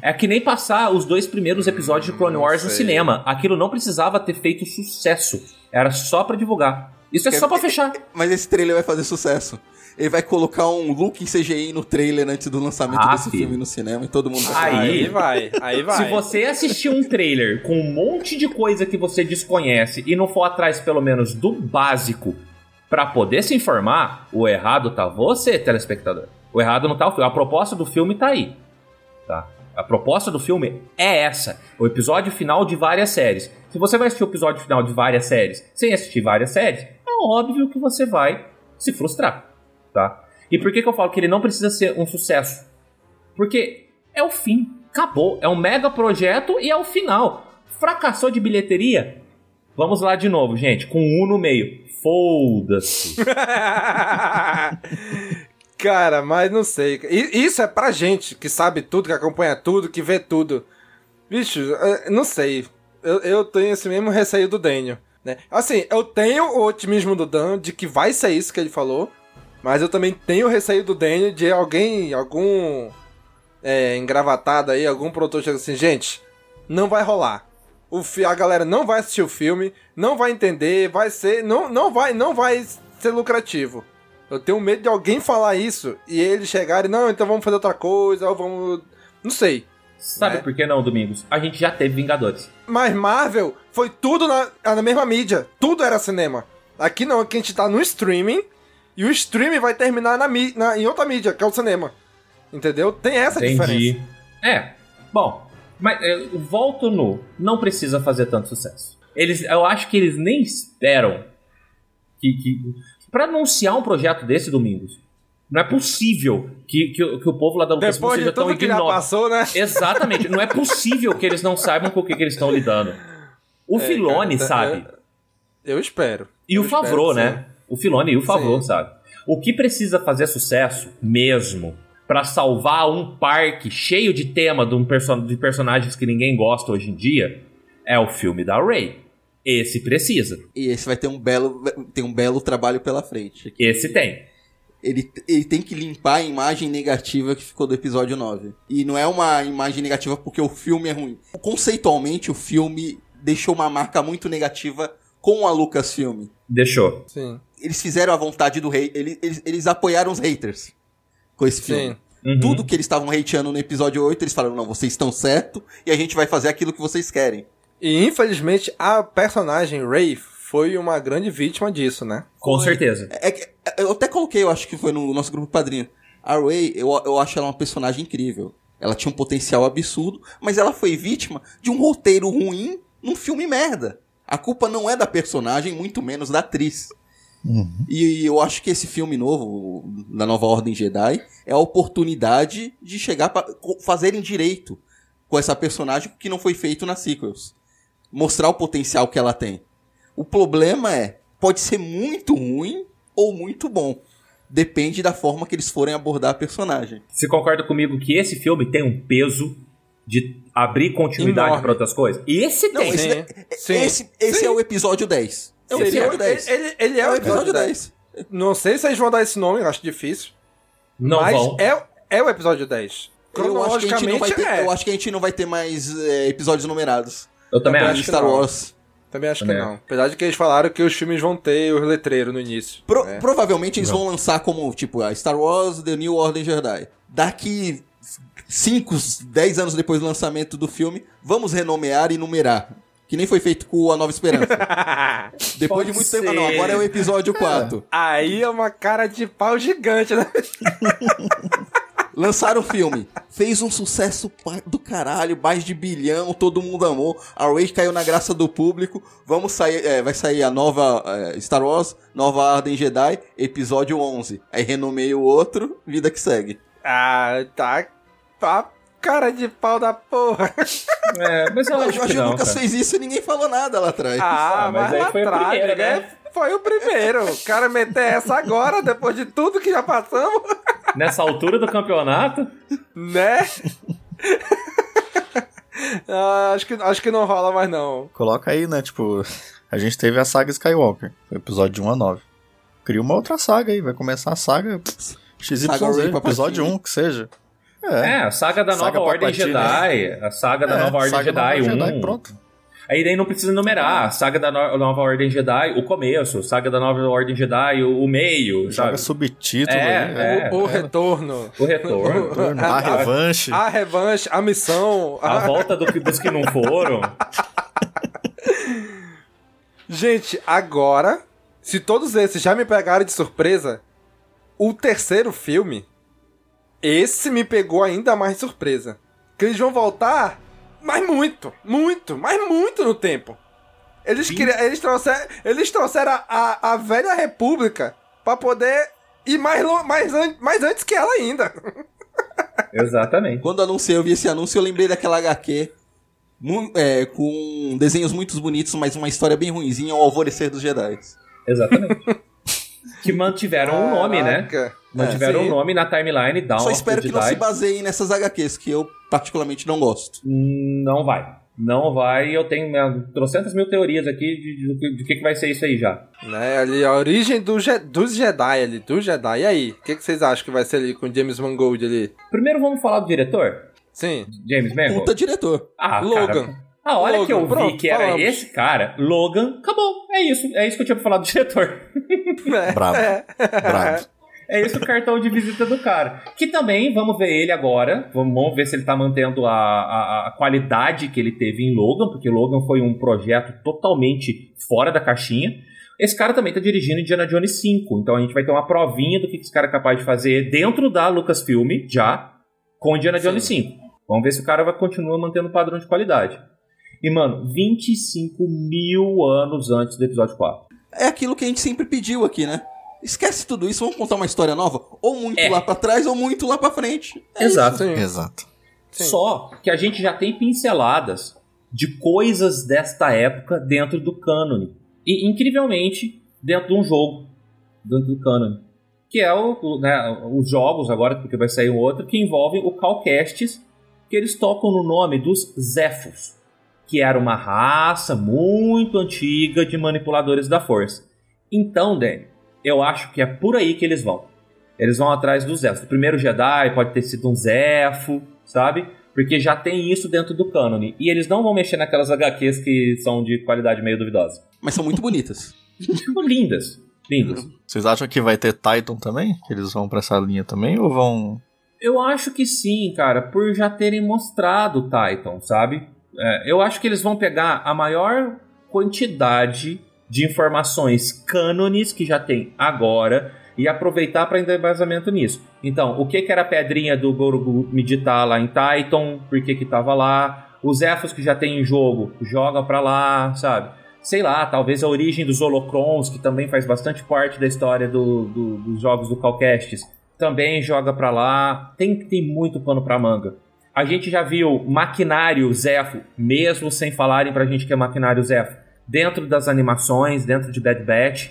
É que nem passar os dois primeiros episódios de Clone Wars no cinema. Aquilo não precisava ter feito sucesso. Era só pra divulgar. Isso é só pra fechar. Mas esse trailer vai fazer sucesso. Ele vai colocar um look em CGI no trailer antes do lançamento Ah, desse filho. filme no cinema e todo mundo vai Aí, Aí vai, aí vai. Se você assistir um trailer com um monte de coisa que você desconhece e não for atrás pelo menos do básico pra poder se informar, o errado tá você, telespectador. O errado não tá o filme. A proposta do filme tá aí. Tá? A proposta do filme é essa. O episódio final de várias séries. Se você vai assistir o episódio final de várias séries sem assistir várias séries, é óbvio que você vai se frustrar. Tá? E por que, que eu falo que ele não precisa ser um sucesso? Porque é o fim. Acabou. É um mega projeto e é o final. Fracassou de bilheteria? Vamos lá de novo, gente. Com um no meio. Foda-se. Cara, mas não sei. Isso é pra gente que sabe tudo, que acompanha tudo, que vê tudo. Bicho, eh, não sei. Eu, eu tenho esse mesmo receio do Daniel. Né? Assim, eu tenho o otimismo do Dan de que vai ser isso que ele falou. Mas eu também tenho receio do Daniel de alguém, algum é, engravatado aí, algum produtor chega assim, gente, não vai rolar. O fi- a galera não vai assistir o filme, não vai entender, vai ser, não, não vai, não vai ser lucrativo. Eu tenho medo de alguém falar isso e eles chegarem, não, então vamos fazer outra coisa, ou vamos, não sei. Sabe É. por que não, Domingos? A gente já teve Vingadores. Mas Marvel foi tudo na, na mesma mídia, tudo era cinema. Aqui não, aqui a gente tá no streaming e o streaming vai terminar na, na- em outra mídia, que é o cinema. Entendeu? Tem essa diferença. Entendi. É. Bom, mas eu volto no. Não precisa fazer tanto sucesso. Eles, eu acho que eles nem esperam que, que para anunciar um projeto desse, Domingos. Não é possível que, que, o- que o povo lá da Depois de seja tão ignóbil. passou, né? Exatamente. Não é possível que eles não saibam com o que, que eles estão lidando. O É, Filone cara, sabe. Eu espero. E Eu o Favreau, né? O Filone e o Favreau, Sim. sabe? O que precisa fazer sucesso mesmo pra salvar um parque cheio de tema de, um perso de personagens que ninguém gosta hoje em dia é o filme da Ray. Esse precisa. E esse vai ter um belo, tem um belo trabalho pela frente. Esse tem. Ele, ele tem que limpar a imagem negativa que ficou do episódio 9. E não é uma imagem negativa porque o filme é ruim. Conceitualmente, o filme deixou uma marca muito negativa com a Lucasfilm. Deixou. Sim. Eles fizeram a vontade do rei. Eles, eles, eles apoiaram os haters com esse filme. Uhum. Tudo que eles estavam hateando no episódio 8, eles falaram: não, vocês estão certo e a gente vai fazer aquilo que vocês querem. E infelizmente a personagem Ray foi uma grande vítima disso, né? Com certeza. É que, eu até coloquei, eu acho que foi no nosso grupo padrinho. A Ray, eu, eu acho ela uma personagem incrível. Ela tinha um potencial absurdo, mas ela foi vítima de um roteiro ruim num filme merda. A culpa não é da personagem, muito menos da atriz. E eu acho que esse filme novo, da Nova Ordem Jedi, é a oportunidade de chegar para fazerem direito com essa personagem que não foi feito nas sequels. Mostrar o potencial que ela tem. O problema é, pode ser muito ruim ou muito bom. Depende da forma que eles forem abordar a personagem. Você concorda comigo que esse filme tem um peso de abrir continuidade para outras coisas? Esse Não, tem. esse, Sim. Sim. esse, esse Sim. é o episódio 10. É o episódio 10. Ele, ele- ele é, o episódio 10. Não sei se eles vão dar esse nome, eu acho difícil. Não mas vão. é, é o episódio 10. Eu acho, que a gente não vai ter, é. eu acho que a gente não vai ter mais é, episódios numerados. Eu também acho. acho que Star não. Wars. Também acho Também que não. Apesar de que eles falaram que os filmes vão ter os letreiros no início. Pro- né? Provavelmente eles vão lançar como, tipo, a Star Wars The New Order Jedi. Daqui 5, 10 anos depois do lançamento do filme, vamos renomear e numerar. Que nem foi feito com a Nova Esperança. Depois Pode de muito tempo, ser. não. Agora é o episódio 4. Aí é uma cara de pau gigante, né? Lançaram o filme. Fez um sucesso do caralho, mais de bilhão, todo mundo amou. A Rage caiu na graça do público. Vamos sair, é, vai sair a nova é, Star Wars, Nova Ordem Jedi, episódio 11. Aí renomeia o outro, vida que segue. Ah, tá. Tá cara de pau da porra. É, mas eu O acho que Jorge não, Lucas cara. fez isso e ninguém falou nada lá atrás. Ah, Ah, mas mas, lá foi o atrás, primeiro, né? né? Foi o primeiro. O cara meter essa agora, depois de tudo que já passamos, Nessa altura do campeonato, né? Ah, acho, que, acho que não rola mais, não. Coloca aí, né? Tipo, a gente teve a saga Skywalker, foi episódio de 1 a 9. Cria uma outra saga aí, vai começar a saga XYZ, Saga episódio Palpatine. 1, que seja. É, a saga da Saga Nova Ordem Palpatine, Jedi, a saga da É, Nova Ordem Jedi Nova 1. Jedi, pronto. Aí daí não precisa numerar, a saga da no- Nova Ordem Jedi, o começo, saga da Nova Ordem Jedi, o, o meio, Joga sabe? subtítulo É, aí. é. o, o retorno. O retorno. A revanche. A revanche, a missão. A a- volta do dos que não foram. Gente, agora, se todos esses já me pegaram de surpresa, o terceiro filme, esse me pegou ainda mais de surpresa. Que eles vão voltar, mas muito, muito, mas muito no tempo. Eles, queriam, eles trouxeram, eles trouxeram a, a, a velha república pra poder ir mais, mais, mais antes que ela ainda. Exatamente. Quando anunciei, eu vi esse anúncio, eu lembrei daquela HQ é, com desenhos muito bonitos, mas uma história bem ruinzinha, o Alvorecer dos Jedi. Exatamente. que mantiveram o nome, né? Mantiveram É, o nome na timeline Down Só espero que não se baseiem nessas HQs, que eu particularmente não gosto. Não vai. Não vai. Eu tenho né, trocentas mil teorias aqui de, de, de- que, que vai ser isso aí já. Né, ali a origem do Je- dos Jedi ali, do Jedi. E aí, o que, que vocês acham que vai ser ali com James Mangold ali? Primeiro vamos falar do diretor, Sim. James Mangold. Puta diretor. Ah, Logan. Cara, a hora Logan, que eu vi pronto, que era falamos. esse cara, Logan, acabou. É isso. É isso que eu tinha pra falar do diretor. Bravo. Bravo. É esse o cartão de visita do cara. Que também, vamos ver ele agora. Vamos, ver se ele tá mantendo a, a, a qualidade que ele teve em Logan, porque Logan foi um projeto totalmente fora da caixinha. Esse cara também tá dirigindo Indiana Jones 5, então a gente vai ter uma provinha do que esse cara é capaz de fazer dentro da Lucasfilm, já, com Indiana Jones 5. Vamos ver se o cara vai continuar mantendo o padrão de qualidade. E, mano, 25 mil anos antes do episódio 4. É aquilo que a gente sempre pediu aqui, né? Esquece tudo isso, vamos contar uma história nova? Ou muito É. lá pra trás, ou muito lá pra frente. É Exato. Sim. Exato. Sim. Só que a gente já tem pinceladas de coisas desta época dentro do cânone. E, incrivelmente, dentro de um jogo, dentro do cânone. Que é o, o, né, os jogos agora, porque vai sair um outro, que envolvem o Calcastes, que eles tocam no nome dos Zephos, que era uma raça muito antiga de manipuladores da força. Então, Danny, eu acho que é por aí que eles vão. Eles vão atrás dos Zephos. O primeiro Jedi pode ter sido um Zefo, sabe? Porque já tem isso dentro do cânone. E eles não vão mexer naquelas HQs que são de qualidade meio duvidosa. Mas são muito bonitas. lindas. Lindas. Vocês acham que vai ter Titan também? Que eles vão pra essa linha também? Ou vão. Eu acho que sim, cara, por já terem mostrado Titan, sabe? É, eu acho que eles vão pegar a maior quantidade de informações cânones que já tem agora e aproveitar para embasamento nisso. Então, o que, que era a pedrinha do Gorgo meditar lá em Titan? Por que que tava lá? Os elfos que já tem em jogo, joga pra lá, sabe? Sei lá, talvez a origem dos holocrons, que também faz bastante parte da história do- do- dos jogos do Calcastes, também joga pra lá. Tem, tem muito pano pra manga. A gente já viu maquinário Zefo, mesmo sem falarem pra gente que é maquinário Zefo, dentro das animações, dentro de Bad Batch,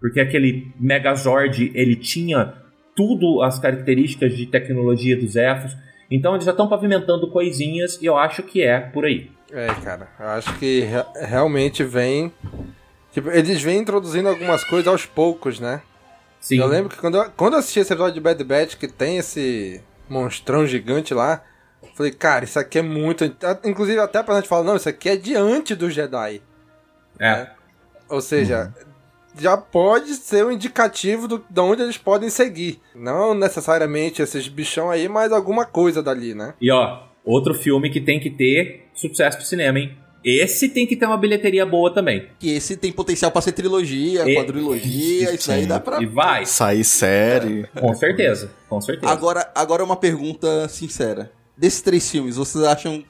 porque aquele Megazord, ele tinha tudo as características de tecnologia dos Zefos. Então eles já estão pavimentando coisinhas e eu acho que é por aí. É, cara, eu acho que re- realmente vem. Tipo, eles vêm introduzindo algumas coisas aos poucos, né? Sim. Eu lembro que quando eu, quando eu assisti esse episódio de Bad Batch, que tem esse monstrão gigante lá, falei, cara, isso aqui é muito. Inclusive, até pra gente falar, não, isso aqui é diante do Jedi. É. Ou seja, já pode ser um indicativo do, de onde eles podem seguir. Não necessariamente esses bichão aí, mas alguma coisa dali, né? E ó, outro filme que tem que ter sucesso do cinema, hein? Esse tem que ter uma bilheteria boa também. Que esse tem potencial pra ser trilogia, E- quadrilogia, isso aí dá pra. E vai. Sair série. Com certeza. Com certeza. Agora, agora uma pergunta sincera. Desses três filmes, vocês acham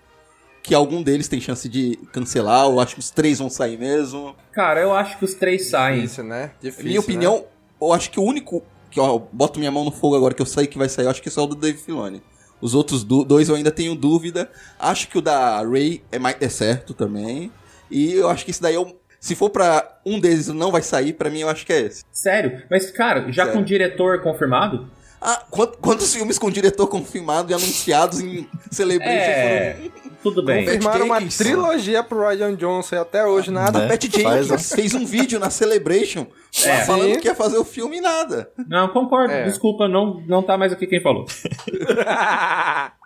que algum deles tem chance de cancelar? Ou acho que os três vão sair mesmo? Cara, eu acho que os três saem. Difícil, né? Difícil, minha opinião, né? eu acho que o único. Que ó, eu boto minha mão no fogo agora que eu sei que vai sair, eu acho que é só o do Dave Filoni. Os outros do- dois eu ainda tenho dúvida. Acho que o da Ray é, mais, é certo também. E eu acho que esse daí é um. Se for pra um deles não vai sair, pra mim eu acho que é esse. Sério? Mas, cara, já Sério. com diretor confirmado? Ah, quant- quantos filmes com diretor confirmado e anunciados em Celebration É. foram. Tudo bem. Confirmaram uma trilogia pro Ryan Johnson e até hoje nada. Né? Pat Jenkins fez um vídeo na Celebration É. falando que ia fazer o filme e nada. Não, concordo. É. Desculpa, não, não tá mais aqui quem falou.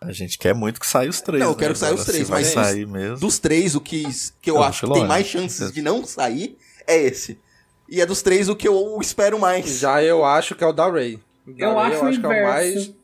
A gente quer muito que saia os três. Não, eu né? quero que saia os três, se vai mas sair mesmo. Dos três, o que, que eu Eu acho acho que tem lógico. mais chances de não sair é esse. E é dos três o que eu espero mais. Já eu acho que é o da Ray. Da Eu Ray acho o que é o inverso. mais.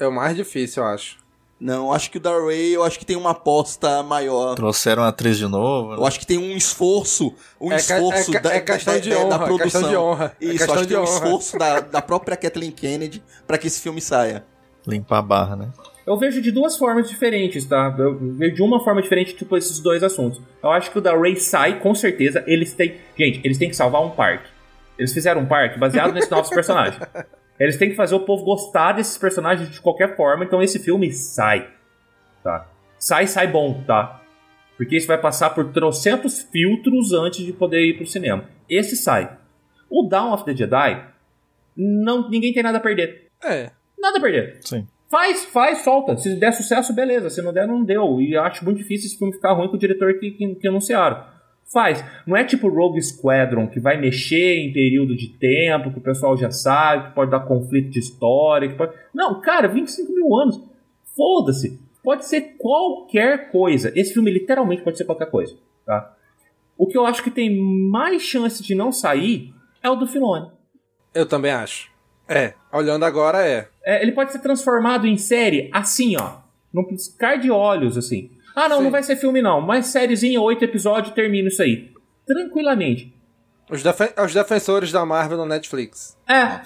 É o mais difícil, eu acho. Não, acho que o da Ray, eu acho que tem uma aposta maior. Trouxeram a atriz de novo. né? Eu acho que tem um esforço, um É esforço é da, é questão da- de da- honra, da é produção. questão de honra, é Isso, acho que tem um honra. esforço da, da própria Kathleen Kennedy pra que esse filme saia. Limpar a barra, né? Eu vejo de duas formas diferentes, tá? Eu vejo de uma forma diferente, tipo, esses dois assuntos. Eu acho que o da Ray sai, com certeza. Eles têm. Gente, eles têm que salvar um parque. Eles fizeram um parque baseado nesses novos personagens. Eles têm que fazer o povo gostar desses personagens de qualquer forma, então esse filme sai. Tá? Sai, sai bom, tá? Porque isso vai passar por trocentos filtros antes de poder ir pro cinema. Esse sai. O Dawn of the Jedi, não, ninguém tem nada a perder. É. Nada a perder. Sim. Faz, faz, solta. Se der sucesso, beleza. Se não der, não deu. E acho muito difícil esse filme ficar ruim com o diretor que, que, que anunciaram. Faz. Não é tipo Rogue Squadron, que vai mexer em período de tempo, que o pessoal já sabe, que pode dar conflito de história. Pode... Não, cara, 25 mil anos. Foda-se. Pode ser qualquer coisa. Esse filme literalmente pode ser qualquer coisa. Tá? O que eu acho que tem mais chance de não sair é o do Filone. Eu também acho. É. Olhando agora, é. É, ele pode ser transformado em série assim, ó. Num piscar de olhos, assim. Ah, não, Sim. não vai ser filme, não. Mas sériezinha, oito episódios, termina isso aí. Tranquilamente. Os, defen- os defensores da Marvel no Netflix. É.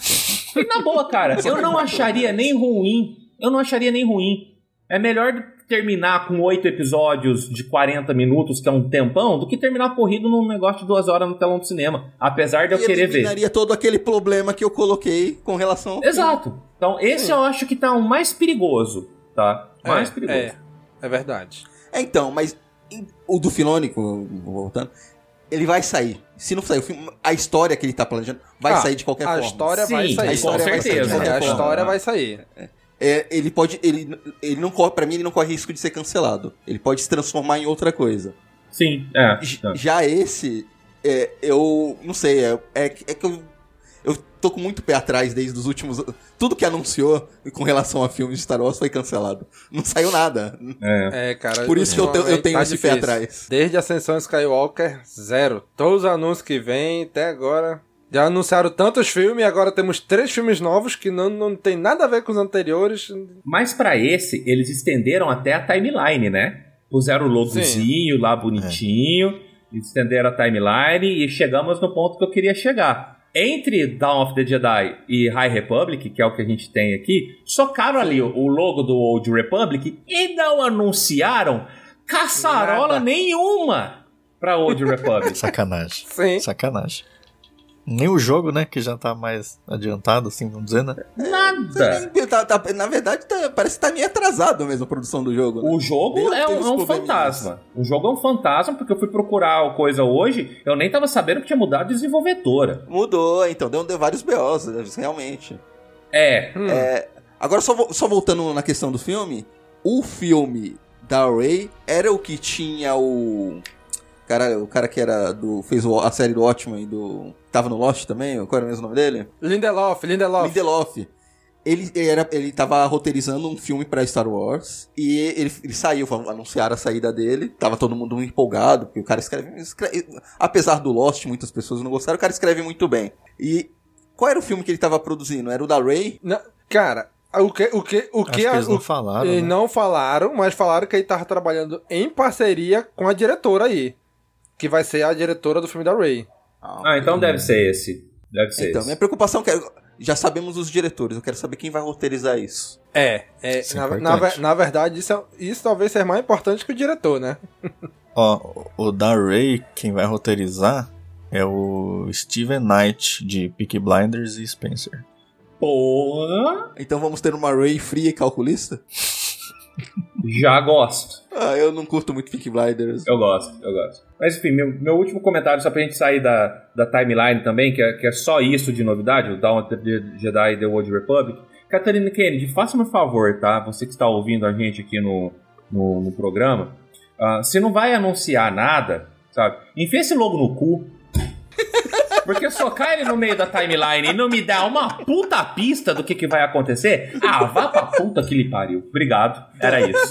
E na boa, cara, eu não acharia nem ruim. Eu não acharia nem ruim. É melhor terminar com oito episódios de 40 minutos, que é um tempão, do que terminar corrido num negócio de duas horas no telão do cinema. Apesar de eu e querer ver. eliminaria todo aquele problema que eu coloquei com relação ao Exato. Então, esse eu acho que tá o mais perigoso, tá? Mais é, perigoso. É, é verdade. É, então, mas em- o do Filônico, voltando, ele vai sair. Se não sair o filme, a história que ele tá planejando vai Ah, sair de qualquer a forma. história vai Sim, sair. a história com vai sair de certeza. qualquer a história vai sair. É, ele pode. Ele, ele não corre, pra mim, ele não corre risco de ser cancelado. Ele pode se transformar em outra coisa. Sim, é. É. Já esse, é, eu não sei, é, é, que- é que eu tô com muito pé atrás desde os últimos. Tudo que anunciou com relação a filmes de Star Wars foi cancelado. Não saiu nada. É, cara. Por isso que eu tenho- eu tenho tá esse pé difícil. atrás. Desde a Ascensão Skywalker, zero. Todos os anúncios que vêm até agora. Já anunciaram tantos filmes e agora temos três filmes novos que não, não tem nada a ver com os anteriores. Mas pra esse, eles estenderam até a timeline, né? Puseram o logozinho lá bonitinho, estenderam a timeline e chegamos no ponto que eu queria chegar. Entre Dawn of the Jedi e High Republic, que é o que a gente tem aqui, socaram ali o, o logo do Old Republic e não anunciaram caçarola Nada. nenhuma pra Old Republic. Sacanagem. Sim. Sacanagem. Nem o jogo, né? Que já tá mais adiantado, assim, vamos dizer, né? Nada. Tá- tá- na verdade, tá- parece que tá meio atrasado mesmo a produção do jogo. né? O jogo é um, é um fantasma. O jogo é um fantasma, porque eu fui procurar a coisa hoje, eu nem tava sabendo que tinha mudado de desenvolvedora. Mudou, então, deu, deu vários BOs, realmente. É. Hum. É, agora, só, vo- só voltando na questão do filme, o filme da Ray era o que tinha o. Cara, o cara que era do. fez o- a série do Watchmen do. Tava no Lost também? Qual era o mesmo nome dele? Lindelof, Lindelof. Lindelof. Ele, era, ele tava roteirizando um filme pra Star Wars e ele, ele saiu, anunciaram a saída dele. Tava todo mundo empolgado, porque o cara escreve, escreve- Apesar do Lost, muitas pessoas não gostaram, o cara escreve muito bem. E qual era o filme que ele tava produzindo? Era o da Ray? Não, cara, O que, o que, o que, que eles não o- falaram, Eles né? não falaram, mas falaram que ele tava trabalhando em parceria com a diretora aí. Que vai ser a diretora do filme da Ray. Ah, então deve ser esse. Deve ser Então, esse. minha preocupação é que já sabemos os diretores, eu quero saber quem vai roteirizar isso. É, é Isso é na, importante. na, na verdade, isso, é- isso talvez seja mais importante que o diretor, né? Ó, o da Ray, quem vai roteirizar é o Steven Knight, de Peaky Blinders e Spencer. Porra! Então vamos ter uma Ray fria e calculista? Já gosto. Ah, eu não curto muito Peaky Blinders. Eu gosto, eu gosto. Mas enfim, meu, meu último comentário, só pra gente sair da, da timeline também, que é, que é só isso de novidade, o Dawn of the Jedi The Old Republic. Catarina Kennedy, faça-me um favor, tá? Você que está ouvindo a gente aqui no, no, no programa. ah, você não vai anunciar nada, sabe? Enfia esse logo no cu. Porque socar ele no meio da timeline e não me dá uma puta pista do que, que vai acontecer, ah, vá pra puta que lhe pariu. Obrigado. Era isso.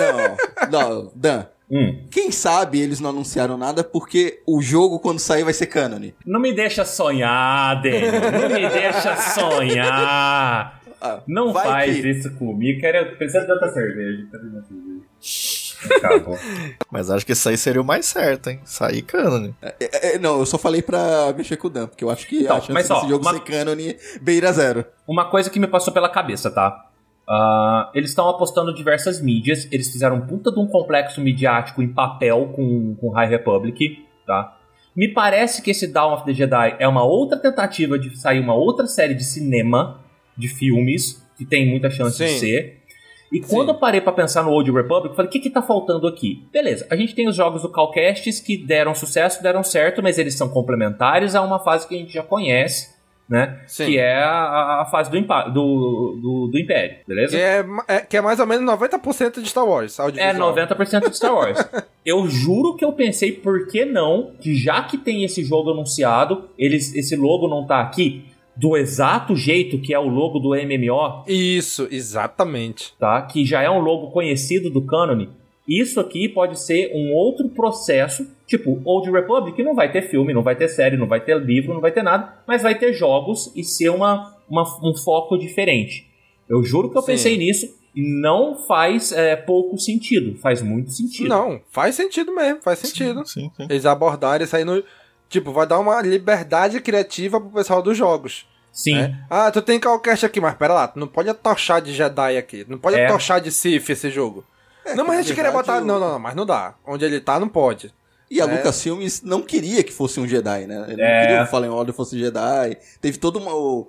Não, não, Dan. Hum. Quem sabe eles não anunciaram nada porque o jogo, quando sair, vai ser canon. Não me deixa sonhar, Daniel. Não me deixa sonhar. Não Ah, vai faz que- isso comigo. Quero precisar de outra cerveja. Quero de outra cerveja. Acabou. Mas acho que isso aí seria o mais certo, hein? Sair canon. É, é, não, eu só falei pra mexer com o Dan, porque eu acho que Então, a chance mas, ó, desse jogo uma- ser canon beira zero. Uma coisa que me passou pela cabeça, tá? Ah, eles estão apostando em diversas mídias. Eles fizeram um puta de um complexo midiático em papel com, com High Republic, tá? Me parece que esse Dawn of the Jedi é uma outra tentativa de sair uma outra série de cinema, de filmes, que tem muita chance de Sim. ser. E quando eu parei pra pensar no Old Republic, eu falei, o que que tá faltando aqui? Beleza, a gente tem os jogos do Calcastes que deram sucesso, deram certo, mas eles são complementares a uma fase que a gente já conhece, né? Sim. Que é a, a fase do, do, do, do Império, beleza? Que é, é- que é mais ou menos 90% de Star Wars. É audiovisual. 90% de Star Wars. eu juro que eu pensei, por que não, que já que tem esse jogo anunciado, eles, esse logo não tá aqui, do exato jeito que é o logo do MMO, Isso, exatamente. tá? Que já é um logo conhecido do Canon. Isso aqui pode ser um outro processo, tipo Old Republic, não vai ter filme, não vai ter série, não vai ter livro, não vai ter nada, mas vai ter jogos e ser uma, uma- um foco diferente. Eu juro que eu Sim. pensei nisso e não faz é, pouco sentido, faz muito sentido. Não, faz sentido mesmo, faz sentido. Sim, sim. Eles abordarem isso aí no. Tipo, vai dar uma liberdade criativa pro pessoal dos jogos. Sim. né? Ah, tu tem Calcast aqui, mas pera lá, tu não pode atochar de Jedi aqui. Não pode É. atochar de Sith esse jogo. não, mas a gente queria botar. o- Não, não, não, mas não dá. Onde ele tá, não pode. E a É. Lucasfilmes não queria que fosse um Jedi, né? Ele É. não queria que o Fallen Order fosse Jedi. Teve todo uma... o-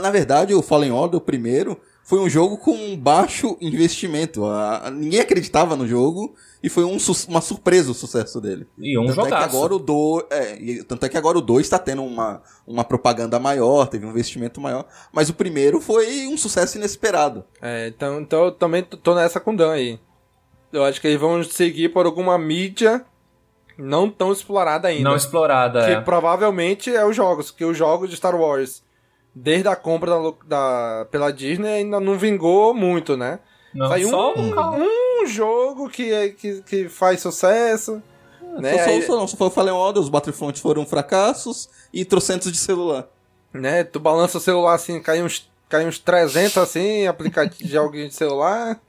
Na verdade, o Fallen Order, o primeiro, foi um jogo com um baixo investimento. A- Ninguém acreditava no jogo e foi um su- uma surpresa o sucesso dele. E um tanto é que jogaço. agora o 2, é, e tanto é que agora o 2 está tendo uma, uma propaganda maior, teve um investimento maior, mas o primeiro foi um sucesso inesperado. É, então, então eu também tô- nessa com o Dan aí. Eu acho que eles vão seguir por alguma mídia não tão explorada ainda. Não explorada, Que é. provavelmente é os jogos, que os jogos de Star Wars, desde a compra da, da- pela Disney, ainda não vingou muito, né? Não, Saiu só um, um- um jogo que, é- que, que faz sucesso. né? Só, só, não, só foi o Fallen Order, os Battlefront foram fracassos e trocentos de celular. né? Tu balança o celular assim, cai uns, cai uns 300 assim, aplicativos de alguém de celular.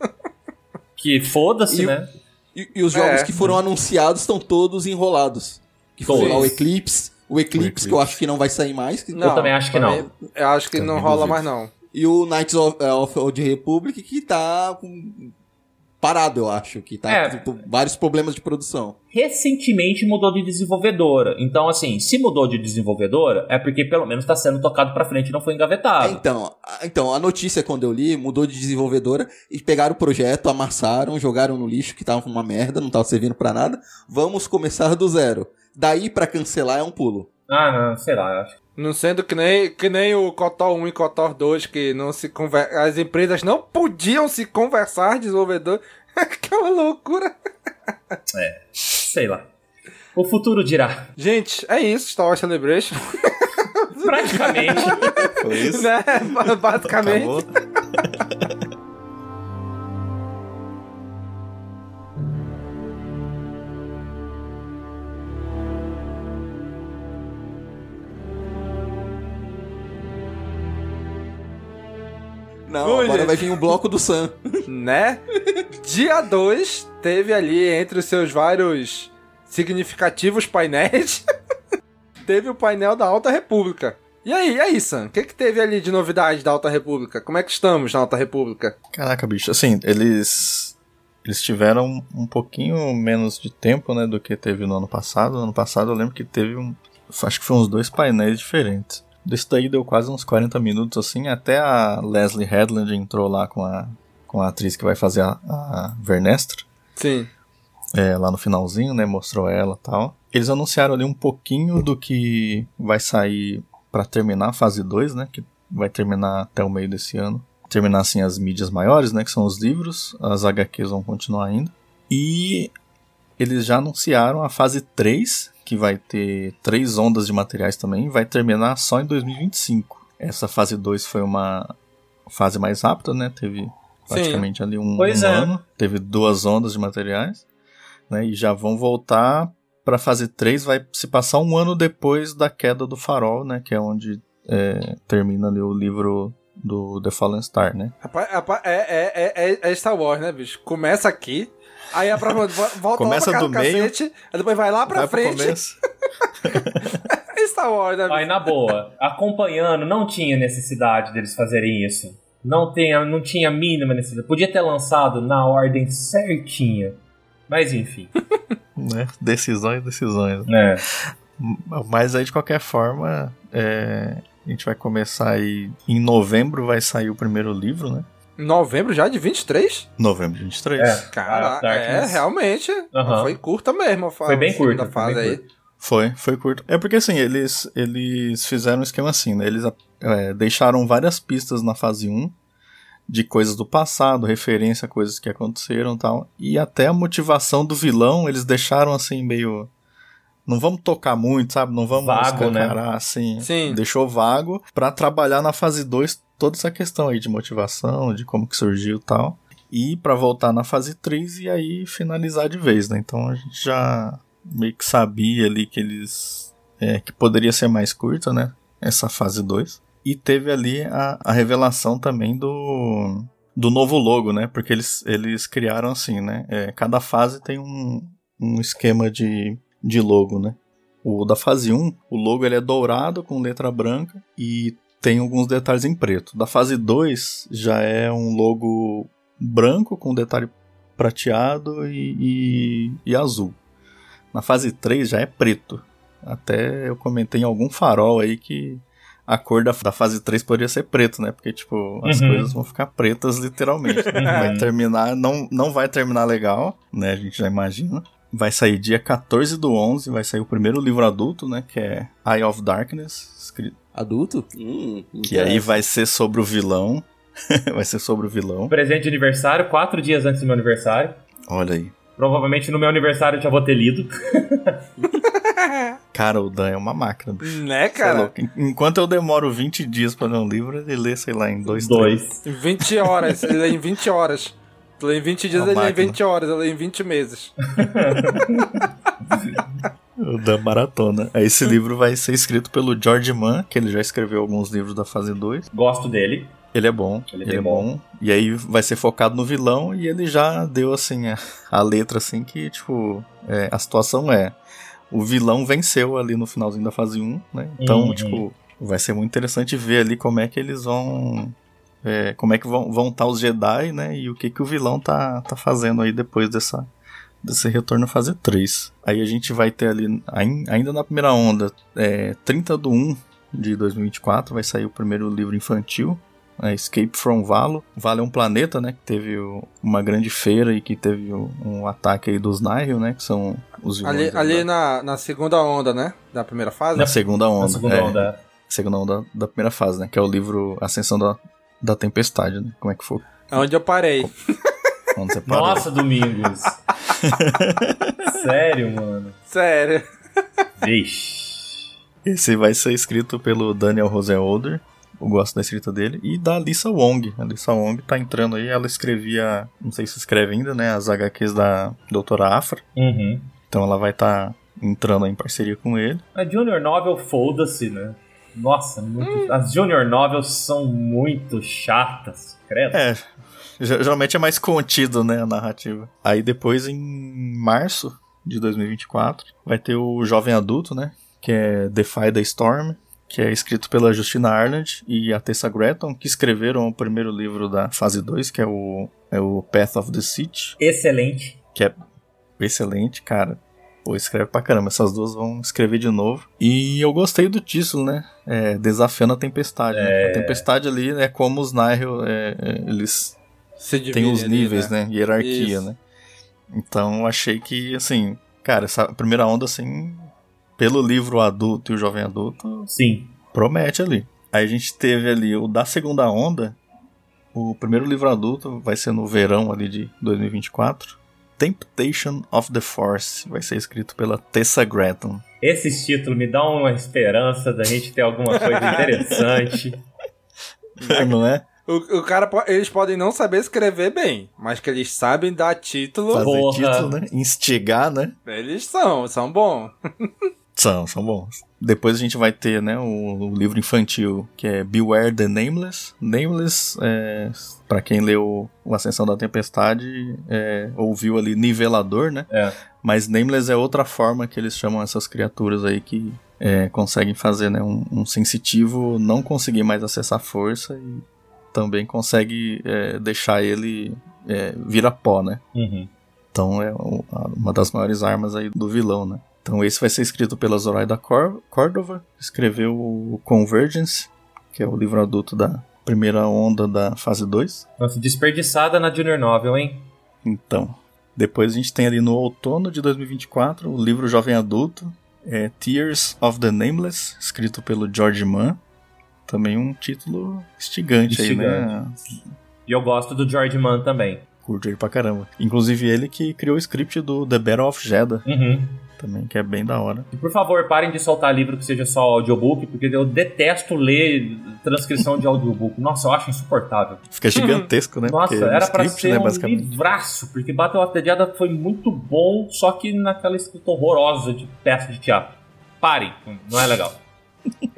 Que foda-se, o- né? E, e os jogos É. que foram anunciados estão todos enrolados. Que foi Todos. lá o Eclipse, o Eclipse, que eu acho que não vai sair mais. que- Eu também acho que não. também- Eu acho que não rola mais não. E o Knights of, eh, of Old Republic, que tá com- parado, eu acho. Que tá É. com vários problemas de produção. Recentemente mudou de desenvolvedora. Então, assim, se mudou de desenvolvedora, é porque pelo menos tá sendo tocado pra frente e não foi engavetado. Então, a- então, a notícia quando eu li, mudou de desenvolvedora e pegaram o projeto, amassaram, jogaram no lixo, que tava uma merda, não tava servindo pra nada. Vamos começar do zero. Daí pra cancelar é um pulo. Ah, não, sei lá, eu acho. Não sendo que nem, que nem o Kotor 1 e Kotor 2, que não se conver... as empresas não podiam se conversar, desenvolvedor. Aquela loucura. É, sei lá. O futuro dirá. Gente, é isso, Star Wars Celebration. Praticamente. Foi isso? né? Basicamente. Acabou. Não, Bom, agora gente. vai vir o bloco do Sam. né? Dia 2 teve ali entre os seus vários significativos painéis, teve o painel da Alta República. E aí, e aí, Sam? O que, que teve ali de novidade da Alta República? Como é que estamos na Alta República? Caraca, bicho, assim, eles. Eles tiveram um pouquinho menos de tempo, né, do que teve no ano passado. No ano passado eu lembro que teve um. Acho que foi uns dois painéis diferentes. Desse daí deu quase uns 40 minutos, assim, até a Leslie Headland entrou lá com a, com a atriz que vai fazer a, a Vernestra. Sim. É, lá no finalzinho, né? Mostrou ela e tal. Eles anunciaram ali um pouquinho do que vai sair pra terminar a fase 2, né? Que vai terminar até o meio desse ano. Terminar assim as mídias maiores, né? Que são os livros. As HQs vão continuar ainda. E eles já anunciaram a fase 3, que vai ter três ondas de materiais também. Vai terminar só em 2025. Essa fase 2 foi uma fase mais rápida, né? Teve praticamente ali um, um é. ano. Teve duas ondas de materiais né? E já vão voltar para fase 3, vai se passar um ano depois da queda do farol, né? Que é onde é, termina ali o livro do The Fallen Star, né? Rapaz, rapaz, é, é, é, é Star Wars, né, bicho? Começa aqui, aí a próxima volta Começa lá pra do meio, cacete, aí depois vai lá pra vai frente. É Star Wars, né? Aí, na boa, acompanhando, não tinha necessidade deles fazerem isso. Não, tenha, não tinha a mínima necessidade. Podia ter lançado na ordem certinha. Mas enfim. né? Decisões, decisões. É. Mas aí, de qualquer forma, é, a gente vai começar aí. Em novembro vai sair o primeiro livro, né? Novembro já de 23? Novembro de 23. É. Cara, Ah, é, Darkness. realmente. Aham. Foi curta mesmo a fase. Foi bem curta, Da foi fase bem aí. curta. Foi, foi curto. É porque assim, eles, eles fizeram um esquema assim, né? Eles é, deixaram várias pistas na fase 1 de coisas do passado, referência a coisas que aconteceram e tal. E até a motivação do vilão, eles deixaram assim meio. Não vamos tocar muito, sabe? Não vamos Vago, né? assim. Sim. Deixou vago pra trabalhar na fase 2 toda essa questão aí de motivação, de como que surgiu e tal. E pra voltar na fase 3 e aí finalizar de vez, né? Então a gente já meio que sabia ali que eles. é, que poderia ser mais curta, né? Essa fase 2. E teve ali a, a revelação também do. do novo logo, né? Porque eles, eles criaram assim, né? É, cada fase tem um, um esquema de, de logo, né? O da fase 1, o logo ele é dourado com letra branca e tem alguns detalhes em preto. Da fase 2 já é um logo branco com detalhe prateado e, e, e azul. Na fase 3 já é preto. Até eu comentei em algum farol aí que a cor da, da fase 3 poderia ser preto, né? Porque, tipo, as Uhum. coisas vão ficar pretas literalmente. vai terminar, não, não vai terminar legal, né? A gente já imagina. Vai sair dia 14 do 11, vai sair o primeiro livro adulto, né? Que é Eye of Darkness, escrito. Adulto? Hum, Que aí vai ser sobre o vilão. vai ser sobre o vilão. Presente de aniversário, quatro dias antes do meu aniversário. Olha aí. Provavelmente no meu aniversário eu já vou ter lido. Cara, o Dan é uma máquina, bicho. Né, é cara? Enquanto eu demoro 20 dias pra ler um livro, ele lê, sei lá, em dois, Dois. Em 20 horas, ele lê em 20 horas. Tu lê em 20 dias, Uma ele lê em máquina. 20 horas, eu leio em 20 meses. O Dan Maratona. Aí Esse livro vai ser escrito pelo George Mann, que ele já escreveu alguns livros da fase 2. Gosto dele. Ele é bom, Ele é ele, é bom. E aí vai ser focado no vilão e ele já deu assim a, a letra assim que, tipo, é, a situação é o vilão venceu ali no finalzinho da fase 1, né? Então, Uhum. tipo, vai ser muito interessante ver ali como é que eles vão é, como é que vão vão estar os Jedi, né? E o que que o vilão tá tá fazendo aí depois dessa desse retorno à fase 3. Aí a gente vai ter ali, ain- ainda na primeira onda, é, 30 do 1 de 2024, vai sair o primeiro livro infantil, é Escape from Valo. Valo é um planeta, né, que teve o- uma grande feira e que teve o- um ataque aí dos Nihil, né, que são os vilões Ali, ali da, na, na segunda onda, né? Da primeira fase. na segunda onda. Na segunda é, onda. Segunda onda da primeira fase, né, que é o livro Ascensão da, da Tempestade, né, como é que foi? É onde eu parei. Onde você parou? Nossa, Domingos. Sério, mano. Sério. Vixe. Esse vai ser escrito pelo Daniel Roseolder. Eu gosto da escrita dele. E da Lisa Wong. A Lisa Wong tá entrando aí. Ela escrevia. Não sei se escreve ainda, né? As HQs da Doutora Afra. Uhum. Então ela vai estar entrando aí em parceria com ele. A Junior Novel, foda-se, né? Nossa, muito- as Junior Novels são muito chatas, credo. É, ge- geralmente é mais contido, né, a narrativa. Aí depois, em março de 2024, vai ter o Jovem Adulto, né, que é Defy the Storm, que é escrito pela Justina Arnold e a Tessa Gretton, que escreveram o primeiro livro da fase 2, que é o, é o Path of the City, Excelente. que é excelente, cara. Pô, escreve pra caramba. Essas duas vão escrever de novo. E eu gostei do título, né? É, Desafiando a Tempestade. né? É. A Tempestade ali é como os Nihil, é, é, eles Se têm os ali, níveis, né? Hierarquia, Isso. né? Então eu achei que, assim, cara, essa primeira onda, assim, pelo livro adulto e o jovem adulto, Sim. promete ali. Aí a gente teve ali o da segunda onda. O primeiro livro adulto vai ser no verão ali de 2024. Temptation of the Force vai ser escrito pela Tessa Gretton. Esses títulos me dão uma esperança da gente ter alguma coisa interessante. Não é? O, o cara, eles podem não saber escrever bem, mas que eles sabem dar título, Fazer Porra. título, né? Instigar, né? eles são, são bons. São, são bons. Depois a gente vai ter, né, o, o livro infantil, que é Beware the Nameless. Nameless, é, para quem leu O Ascensão da Tempestade, é, ouviu ali nivelador, né? É. Mas Nameless é outra forma que eles chamam essas criaturas aí que é, conseguem fazer, né, um, um sensitivo não conseguir mais acessar força e também consegue é, deixar ele é, virar pó, né? Uhum. Então é uma das maiores armas aí do vilão, né? Então esse vai ser escrito pela Zoraida Cor Cordova, escreveu o Convergence, que é o livro adulto da primeira onda da fase 2. Nossa, desperdiçada na Junior Novel, hein? Então, depois a gente tem ali no outono de 2024 o livro jovem adulto, é Tears of the Nameless, escrito pelo George Mann. Também um título instigante, aí, né? E eu gosto do George Mann também. Curto ele pra caramba. Inclusive ele que criou o script do The Battle of Jeddah, Uhum. também, que é bem da hora. E por favor, parem de soltar livro que seja só audiobook, porque eu detesto ler transcrição de audiobook. Nossa, eu acho insuportável. Fica gigantesco, né? Nossa, Porque era pra script, ser né, um livraço, porque Battle of the Jedi foi muito bom, só que naquela escrita horrorosa de peça de teatro. Parem, não é legal.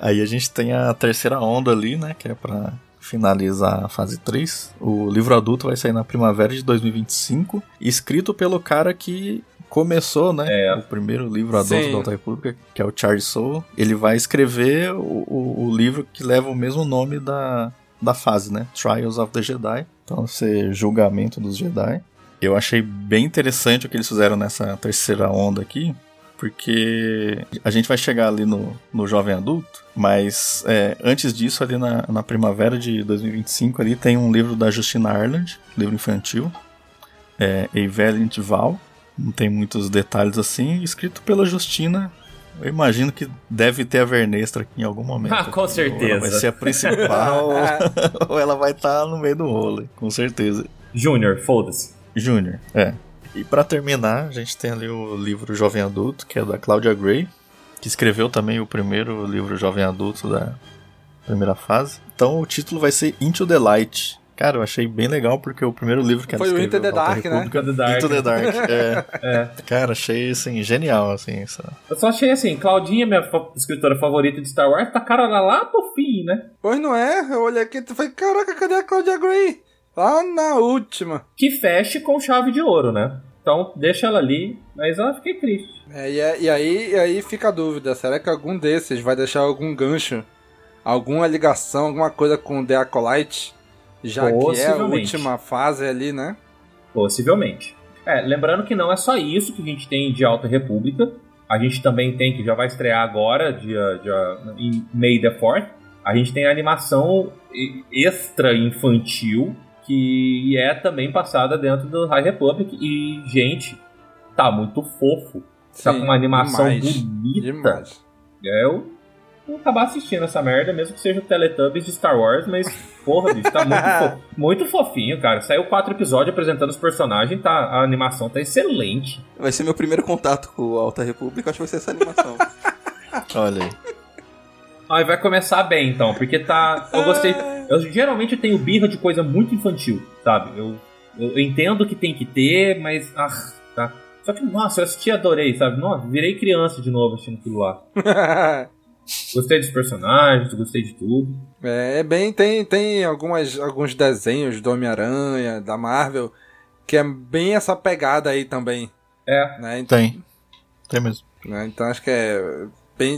Aí a gente tem a terceira onda ali, né? Que é pra finalizar a fase 3. O livro adulto vai sair na primavera de 2025. Escrito pelo cara que começou, né? É. O primeiro livro adulto Sim. da Alta República, que é o Charles Soule. Ele vai escrever o, o- o livro que leva o mesmo nome da, da fase, né? Trials of the Jedi. Então, vai ser Julgamento dos Jedi. Eu achei bem interessante o que eles fizeram nessa terceira onda aqui, porque a gente vai chegar ali no, no jovem adulto, mas é, antes disso, ali na, na primavera de 2025, ali tem um livro da Justina Ireland, livro infantil, é, A Valiant Vow, não tem muitos detalhes assim, escrito pela Justina. Eu imagino que deve ter a Vernestra aqui em algum momento. Ah, com Ou ela certeza. vai ser a principal, ou ela vai estar no meio do rolo, com certeza. Junior, foda-se. Júnior, é. E pra terminar, a gente tem ali o livro Jovem Adulto, que é da Claudia Gray, que escreveu também o primeiro livro Jovem Adulto da primeira fase. Então o título vai ser Into the Light. Cara, eu achei bem legal porque o primeiro livro que ela Foi o escreveu Into the da Alta Dark, né? República, Into the Dark. Into the Dark, é. É. Cara, achei assim genial assim, essa. Eu só achei assim, Claudinha, minha fa- escritora favorita de Star Wars, tá cara lá, lá pro fim, né? Pois não é, eu olhei aqui e falei, caraca, cadê a Claudia Gray? Lá na última. Que feche com chave de ouro, né? Então deixa ela ali, mas eu fiquei triste. É, e, é- e aí, e aí fica a dúvida, será que algum desses vai deixar algum gancho, alguma ligação, alguma coisa com The Acolyte? Já que é a última fase ali, né? Possivelmente. É, lembrando que não é só isso que a gente tem de Alta República. A gente também tem, que já vai estrear agora, dia, dia, em May the 4th, a gente tem a animação extra infantil, que é também passada dentro do High Republic. E, gente, tá muito fofo. tá Sim, com uma animação demais, bonita. demais. É, eu vou acabar assistindo essa merda, mesmo que seja o Teletubbies de Star Wars, mas, porra, bicho, tá muito, fo- muito fofinho, cara. Saiu quatro episódios apresentando os personagens, tá, a animação tá excelente. Vai ser meu primeiro contato com a Alta República, acho que vai ser essa animação. Olha aí. Aí vai começar bem, então, porque tá. Eu gostei. Eu geralmente tenho birra de coisa muito infantil, sabe? Eu, eu entendo que tem que ter, mas. Ah, tá. Só que, nossa, eu assisti e adorei, sabe? Nossa, virei criança de novo assistindo aquilo lá. Gostei dos personagens, gostei de tudo. É, é bem. Tem, tem algumas, alguns desenhos do Homem-Aranha, da Marvel, que é bem essa pegada aí também. É. Né? Tem. Tem mesmo. né? Então acho que é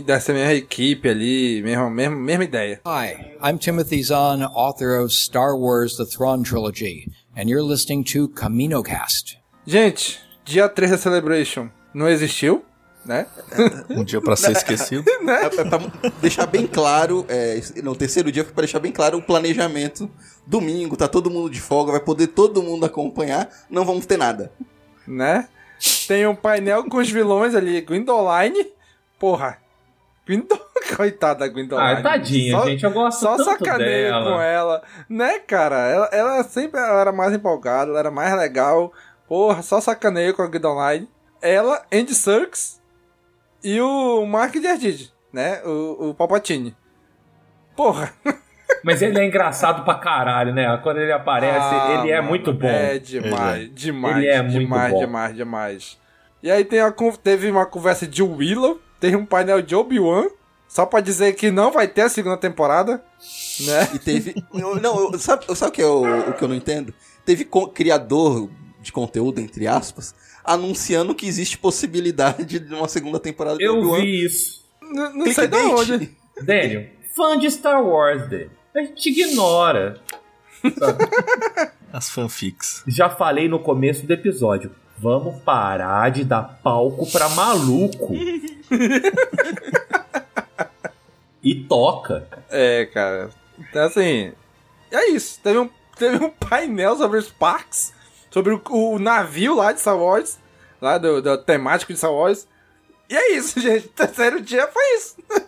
dessa mesma equipe ali, mesma, mesma, mesma ideia. Hi, I'm Timothy Zahn, author of Star Wars The Thrawn Trilogy, and you're listening to CaminoCast. Gente, dia 3 da Celebration não existiu, né? Um dia pra ser esquecido. É, é pra deixar bem claro, é, no terceiro dia foi pra deixar bem claro o planejamento. Domingo, tá todo mundo de folga, vai poder todo mundo acompanhar, não vamos ter nada. né? Tem um painel com os vilões ali, Gwendoline. Porra. Gwendol... Coitada da Gwendoline. Ah, tadinha, Só- gente. Eu gosto Só tanto sacaneio dela. com ela. Né, cara? Ela, ela sempre ela era mais empolgada, ela era mais legal. Porra, só sacaneio com a Gwendoline. Ela, Andy Serkis e o Mark Jardid, né? O, o Palpatine. Porra. Mas ele é engraçado pra caralho, né? Quando ele aparece, Ah, ele é mano, muito bom. É demais, demais. Ele é muito demais, bom. demais, demais. E aí tem a teve uma conversa de Willow, teve um painel de Obi-Wan, só pra dizer que não vai ter a segunda temporada, né? E teve. eu- não, eu- sabe, sabe o que é o, o que eu não entendo? Teve co- criador de conteúdo, entre aspas, anunciando que existe possibilidade de uma segunda temporada de Eu Obi-Wan. vi isso. Não, não sei de onde. Daniel, fã de Star Wars, Daniel. A gente ignora. As fanfics. Já falei no começo do episódio. Vamos parar de dar palco pra maluco. e toca. É, cara. Então, assim. É isso. Teve um, teve um painel sobre os parques, sobre o, o navio lá de Star Wars, lá do, do temático de Star Wars. E é isso, gente. Terceiro dia foi isso.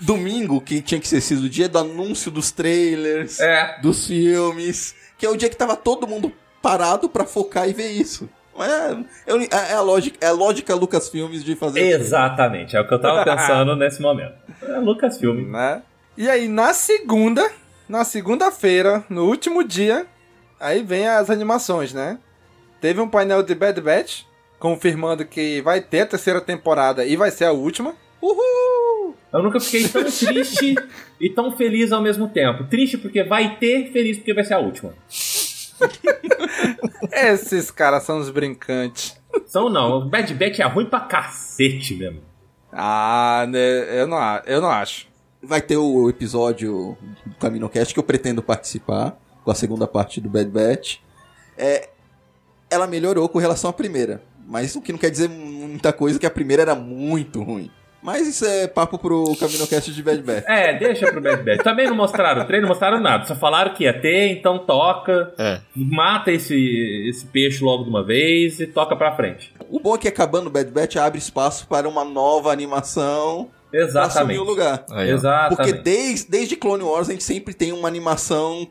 Domingo, que tinha que ser sido o dia do anúncio dos trailers, É. dos filmes, que é o dia que tava todo mundo parado pra focar e ver isso. É, eu- é, a lógica, é a lógica Lucas Filmes de fazer Exatamente, é o que eu tava pensando nesse momento. É Lucasfilm. né? E aí, na segunda, na segunda-feira, no último dia, aí vem as animações, né? Teve um painel de Bad Batch, confirmando que vai ter a terceira temporada e vai ser a última. Uhul! Eu nunca fiquei tão triste e tão feliz ao mesmo tempo. Triste porque vai ter, feliz porque vai ser a última. Esses caras são os brincantes. São não, o Bad Batch é ruim pra cacete mesmo. Ah, né, eu não, eu não acho. Vai ter o episódio do CaminoCast que eu pretendo participar, com a segunda parte do Bad Batch. É, ela melhorou com relação à primeira, mas o que não quer dizer muita coisa, que a primeira era muito ruim. Mas isso é papo pro CaminoCast de Bad Batch. É, deixa pro Bad Batch. Também não mostraram o treino, não mostraram nada. Só falaram que ia ter, então toca. É. Mata esse, esse peixe logo de uma vez e toca pra frente. O bom é que acabando o Bad Batch abre espaço para uma nova animação pra assumir Exatamente. o lugar. Aí. Exatamente. Porque desde, desde Clone Wars a gente sempre tem uma animação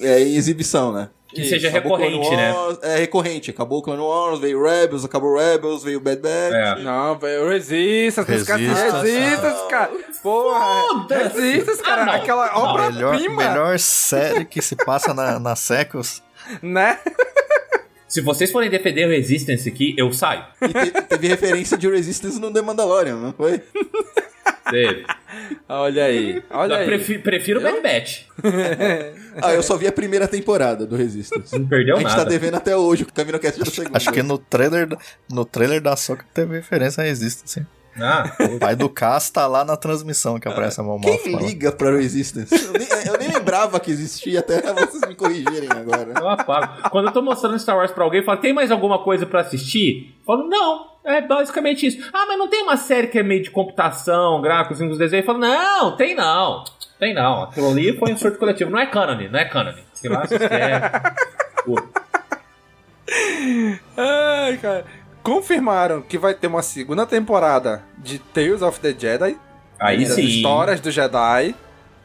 é, em exibição, né? Que seja Acabou recorrente, né? Wars, É recorrente. Acabou o Clone Wars, veio Rebels, acabou Rebels, veio Bad Batch. É. Não, velho, Resistance, os caras Resistance. Resistance, cara. Porra, Foda-se. Resistance, cara, Ah, aquela Melhor, obra-prima, melhor série que se passa na, na Sequels. né? Se vocês forem defender o Resistance aqui, eu saio. E te- teve referência de Resistance no The Mandalorian, não foi? Teve. Olha aí, olha Eu aí. prefi- prefiro o Bad Batch. Ah, eu só vi a primeira temporada do Resistance. Não perdeu a gente nada. tá devendo até hoje o CaminoCast da segunda. Acho que no trailer, no trailer da Soca teve referência a Resistance. Ah, O pai do Cass tá lá na transmissão que aparece a Mão Quem liga pra Resistance? Eu nem, eu nem lembrava que existia até vocês me corrigirem agora. eu apago. Quando eu tô mostrando Star Wars pra alguém, fala, tem mais alguma coisa pra assistir? Eu falo, não. É basicamente isso. Ah, mas não tem uma série que é meio de computação, gráficos, os desenhos? Eu falo, não, tem não. Tem não. Aquilo ali foi um surto coletivo. Não é canon, não é canon. Sei lá, vocês querem. Pô, Ai, cara. Confirmaram que vai ter uma segunda temporada de Tales of the Jedi. Aí sim. Histórias do Jedi.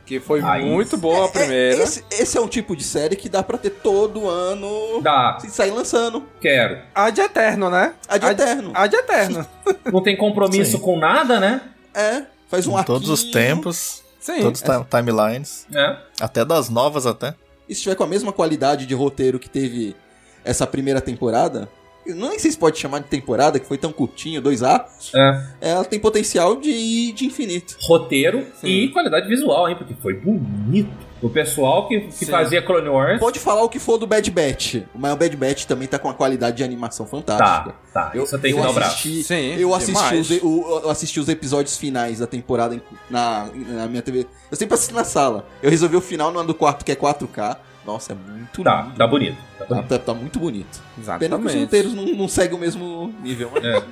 Que foi Aí muito sim. boa a primeira. Esse, esse é um tipo de série que dá pra ter todo ano. Dá. Se sair lançando. Quero. A de Eterno, né? A de Eterno. A de Eterno. Não tem compromisso Sim. com nada, né? É, faz um Em todos os tempos, Sim. todos os ti- timelines, É. até das novas até. E se tiver com a mesma qualidade de roteiro que teve essa primeira temporada, Não sei se pode chamar de temporada, que foi tão curtinho, dois atos. É. Ela tem potencial de, de infinito. Roteiro e qualidade visual, hein? Porque foi bonito. O pessoal que, que Sim. fazia Clone Wars. Pode falar o que for do Bad Batch, mas o Bad Batch também tá com uma qualidade de animação fantástica. Tá, tá. Eu, Isso tem que eu braço. assisti, Sim, eu assisti, os, o- eu assisti os episódios finais da temporada em- na, na minha TV. Eu sempre assisti na sala. Eu resolvi o final no ano do quarto, que é 4K. Nossa, é muito Tá, lindo. tá bonito. Tá Tá, bonito. tá- tá muito bonito. Pena que os Exatamente. roteiros não, não seguem o mesmo nível. mas- É.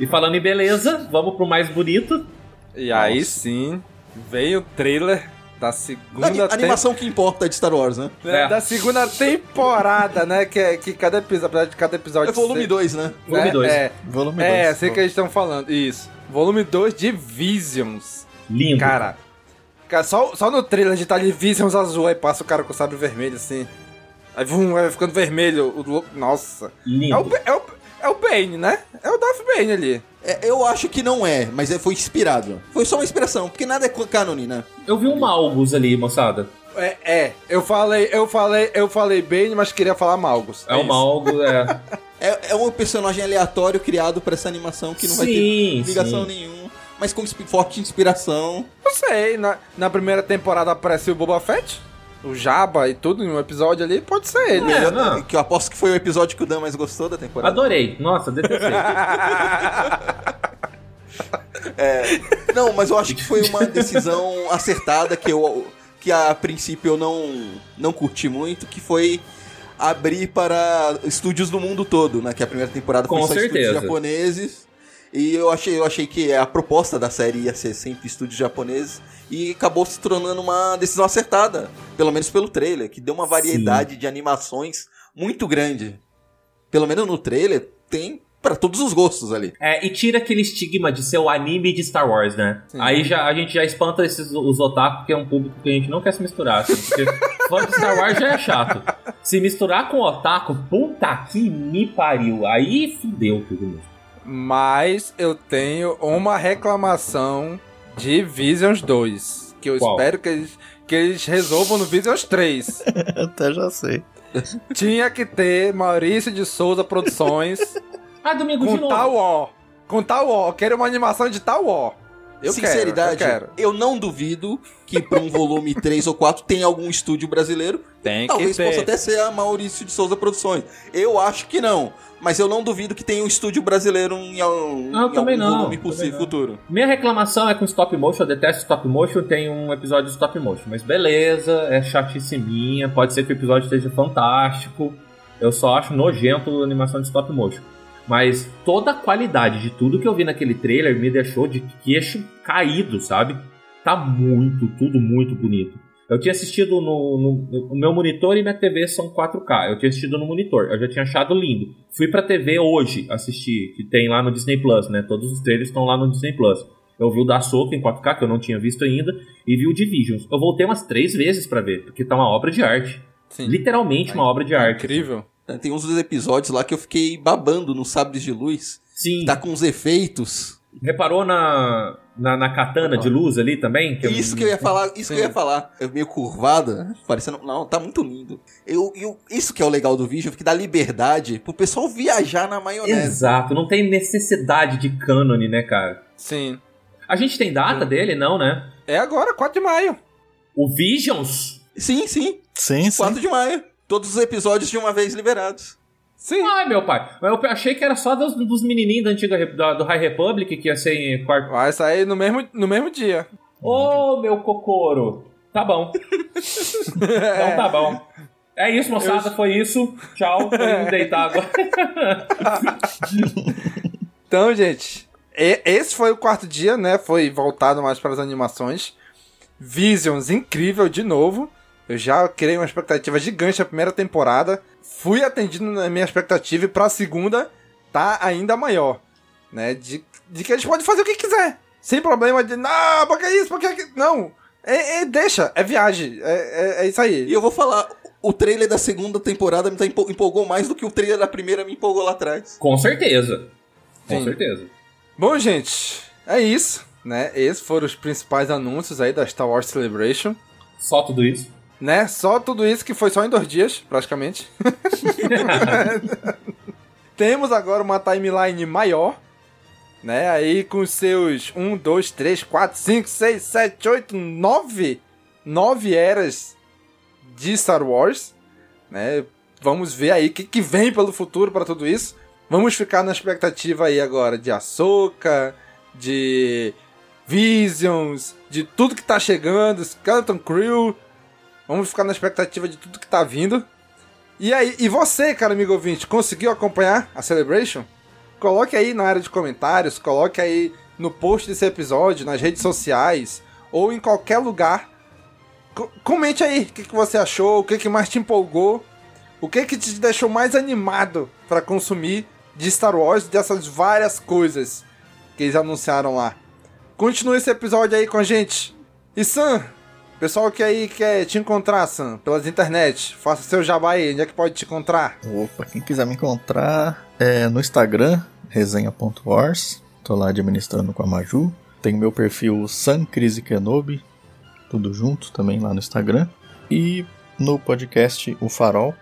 E falando em beleza, vamos pro mais bonito. E aí sim, veio o trailer da segunda Ani- tem- animação que importa de Star Wars, né? né, É. da segunda temporada, né? Que, é- que cada episódio, apesar de cada episódio. É volume ser- 2, né? Volume né, dois. É, Volume é, 2. assim que eles estão falando. Isso. Volume 2 de Visions. Lindo. Cara, cara só, só no trailer de tá ali Visions azul, aí passa o cara com o sabre vermelho assim. Aí vum, vai ficando vermelho. O, nossa. Lindo. É o, é, o, é o Bane, né? É o Darth Bane ali. É, eu acho que não é, mas é- foi inspirado. Foi só uma inspiração, porque nada é canone, né? Eu vi um Malgus ali, moçada. É, é. Eu falei, eu falei, eu falei Bane, mas queria falar Malgus. É, o isso. Malgus, é. É, é um personagem aleatório criado pra essa animação que não vai Sim, ter ligação sim. nenhuma, mas com forte inspiração. Não sei, na, na primeira temporada apareceu o Boba Fett, o Jabba e tudo em um episódio ali, pode ser ele. É, não. Que eu aposto que foi o episódio que o Dan mais gostou da temporada. Adorei. Nossa, detestei. Não, mas eu acho que foi uma decisão acertada que eu que a princípio eu não não curti muito, que foi abrir para estúdios do mundo todo, né? Que a primeira temporada foi Com só estúdios certeza. japoneses. E eu achei, eu achei que a proposta da série ia ser sempre estúdios japoneses e acabou se tornando uma decisão acertada, pelo menos pelo trailer, que deu uma variedade de animações muito grande. Pelo menos no trailer tem para todos os gostos ali. É, e tira aquele estigma de ser o anime de Star Wars, né? Aí já, a gente já espanta esses, os otaku, que é um público que a gente não quer se misturar. Assim, porque fã de Star Wars já é chato. Se misturar com otaku, puta que me pariu. Aí fudeu tudo mesmo. Mas eu tenho uma reclamação de Visions 2, que eu Qual? espero que eles, que eles resolvam no Visions 3. Até já sei. Tinha que ter Maurício de Souza Produções Ah, domingo de com novo. tal ó. Com tal ó. Quero uma animação de tal ó. Eu Sinceridade, quero, eu quero. não duvido que para um volume 3 ou 4 tenha algum estúdio brasileiro. Tem Talvez que ter. possa até ser a Maurício de Souza Produções. Eu acho que não. Mas eu não duvido que tenha um estúdio brasileiro em, um, Não, em também algum não, volume também possível não. futuro. Minha reclamação é com stop motion, eu detesto stop motion, tem um episódio de stop motion, mas beleza, é chatice minha, pode ser que o episódio esteja fantástico, eu só acho nojento a animação de stop motion. Mas toda a qualidade de tudo que eu vi naquele trailer me deixou de queixo caído, sabe? Tá muito, tudo muito bonito. Eu tinha assistido no, no- O meu monitor e minha TV são 4K. Eu tinha assistido no monitor. Eu já tinha achado lindo. Fui pra TV hoje assistir, que tem lá no Disney Plus, né? Todos os trailers estão lá no Disney Plus. Eu vi o da Soca em 4K, que eu não tinha visto ainda, e vi o Divisions. Eu voltei umas três vezes pra ver, porque tá uma obra de arte. Literalmente uma obra de arte. Incrível. Tem uns dos episódios lá que eu fiquei babando nos sabres de luz. Sim. Tá com uns efeitos. Reparou na, na, na katana de luz ali também? Que Isso que eu ia falar, isso que eu ia falar. É meio curvada, parecendo. Não, tá muito lindo. Eu, eu, isso que é o legal do vídeo, que dá liberdade pro pessoal viajar na maionese. Exato, não tem necessidade de cânone, né, cara? Sim. A gente tem data dele, não, né? É agora, 4 de maio. O Visions? Sim, sim. Sim, 4 de maio. Todos os episódios de uma vez liberados. Sim. Ai, meu pai. Eu achei que era só dos, dos menininhos da antiga da- do High Republic que ia ser em quarto. Vai sair no mesmo, no mesmo dia. Ô, meu cocoro. Tá bom. Então tá bom. É isso, moçada. Foi isso. Tchau. Tô indo deitar agora. Então, gente, esse foi o quarto dia, né? Foi voltado mais para as animações. Visions, incrível de novo. Eu já criei uma expectativa gigante na primeira temporada. Fui atendido na minha expectativa e pra segunda tá ainda maior. Né? De, de que eles podem fazer o que quiser. Sem problema de, não, porque é isso, porque é aquilo. Não. É, é- deixa, é viagem. É, é, é isso aí. E eu vou falar, o trailer da segunda temporada me tá empo- empolgou mais do que o trailer da primeira me empolgou lá atrás. Com certeza. Com Sim. certeza. Bom, gente, é isso, né? Esses foram os principais anúncios aí da Star Wars Celebration. Só tudo isso. Né? Só tudo isso que foi só em dois dias, praticamente. temos agora uma timeline maior, né? Aí com seus 1, 2, 3, 4, 5, 6, 7, 8, 9, 9 eras de Star Wars, né? Vamos ver aí o que, que vem pelo futuro para tudo isso. Vamos ficar na expectativa aí agora de Ahsoka, de Visions, de tudo que tá chegando, Skeleton Crew. Vamos ficar na expectativa de tudo que tá vindo. E aí, e você, cara amigo ouvinte, conseguiu acompanhar a Celebration? Coloque aí na área de comentários, coloque aí no post desse episódio, nas redes sociais, ou em qualquer lugar. Co comente aí o que, que você achou, o que, que mais te empolgou, o que, que te deixou mais animado para consumir de Star Wars, dessas várias coisas que eles anunciaram lá. Continue esse episódio aí com a gente. E Sam, pessoal que aí quer te encontrar, Sam, pelas internet, faça seu jabá aí, onde é que pode te encontrar? Opa, quem quiser me encontrar é no Instagram, resenha.wars. Tô lá administrando com a Maju. Tem meu perfil San Crise Kenobi, tudo junto também lá no Instagram. E no podcast O Farol,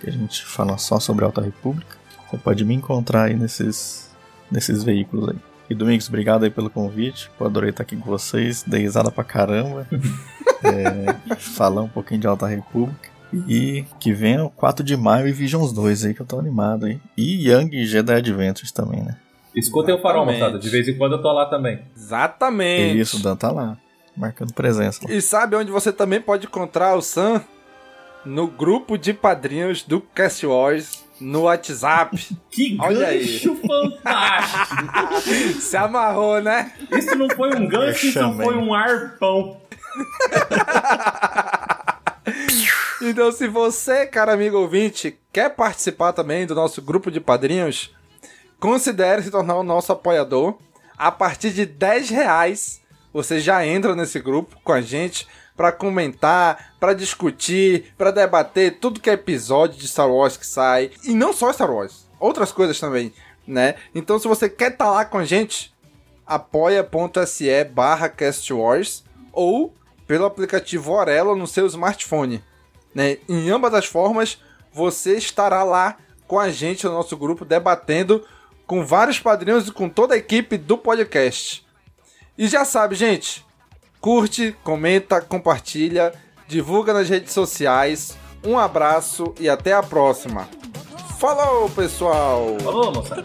que a gente fala só sobre a Alta República. Você pode me encontrar aí nesses, nesses veículos aí. E Domingos, obrigado aí pelo convite. Pô, adorei estar aqui com vocês. Dei risada pra caramba. é, falar um pouquinho de Alta República. E que venha o 4 de maio e Visions 2 aí, que eu tô animado aí. E Young Jedi Adventures também, né? Escutem o farol, moçada. De vez em quando eu tô lá também. Exatamente. Isso, o Dan tá lá. Marcando presença. lá. E sabe onde você também pode encontrar o Sam? No grupo de padrinhos do Cast Wars no WhatsApp. Que Olha aí. gancho fantástico! Se amarrou, né? Isso não foi um gancho, isso foi um arpão. Então, se você, cara amigo ouvinte, quer participar também do nosso grupo de padrinhos, considere se tornar o nosso apoiador. A partir de 10 reais, você já entra nesse grupo com a gente para comentar, para discutir, para debater tudo que é episódio de Star Wars que sai. E não só Star Wars, outras coisas também, né? Então, se você quer estar lá com a gente, apoia.se barra castwars ou pelo aplicativo Orelo no seu smartphone. Né? Em ambas as formas, você estará lá com a gente no nosso grupo debatendo com vários padrinhos e com toda a equipe do podcast. E já sabe, gente, curte, comenta, compartilha, divulga nas redes sociais. Um abraço e até a próxima. Falou, pessoal! Falou, moçada!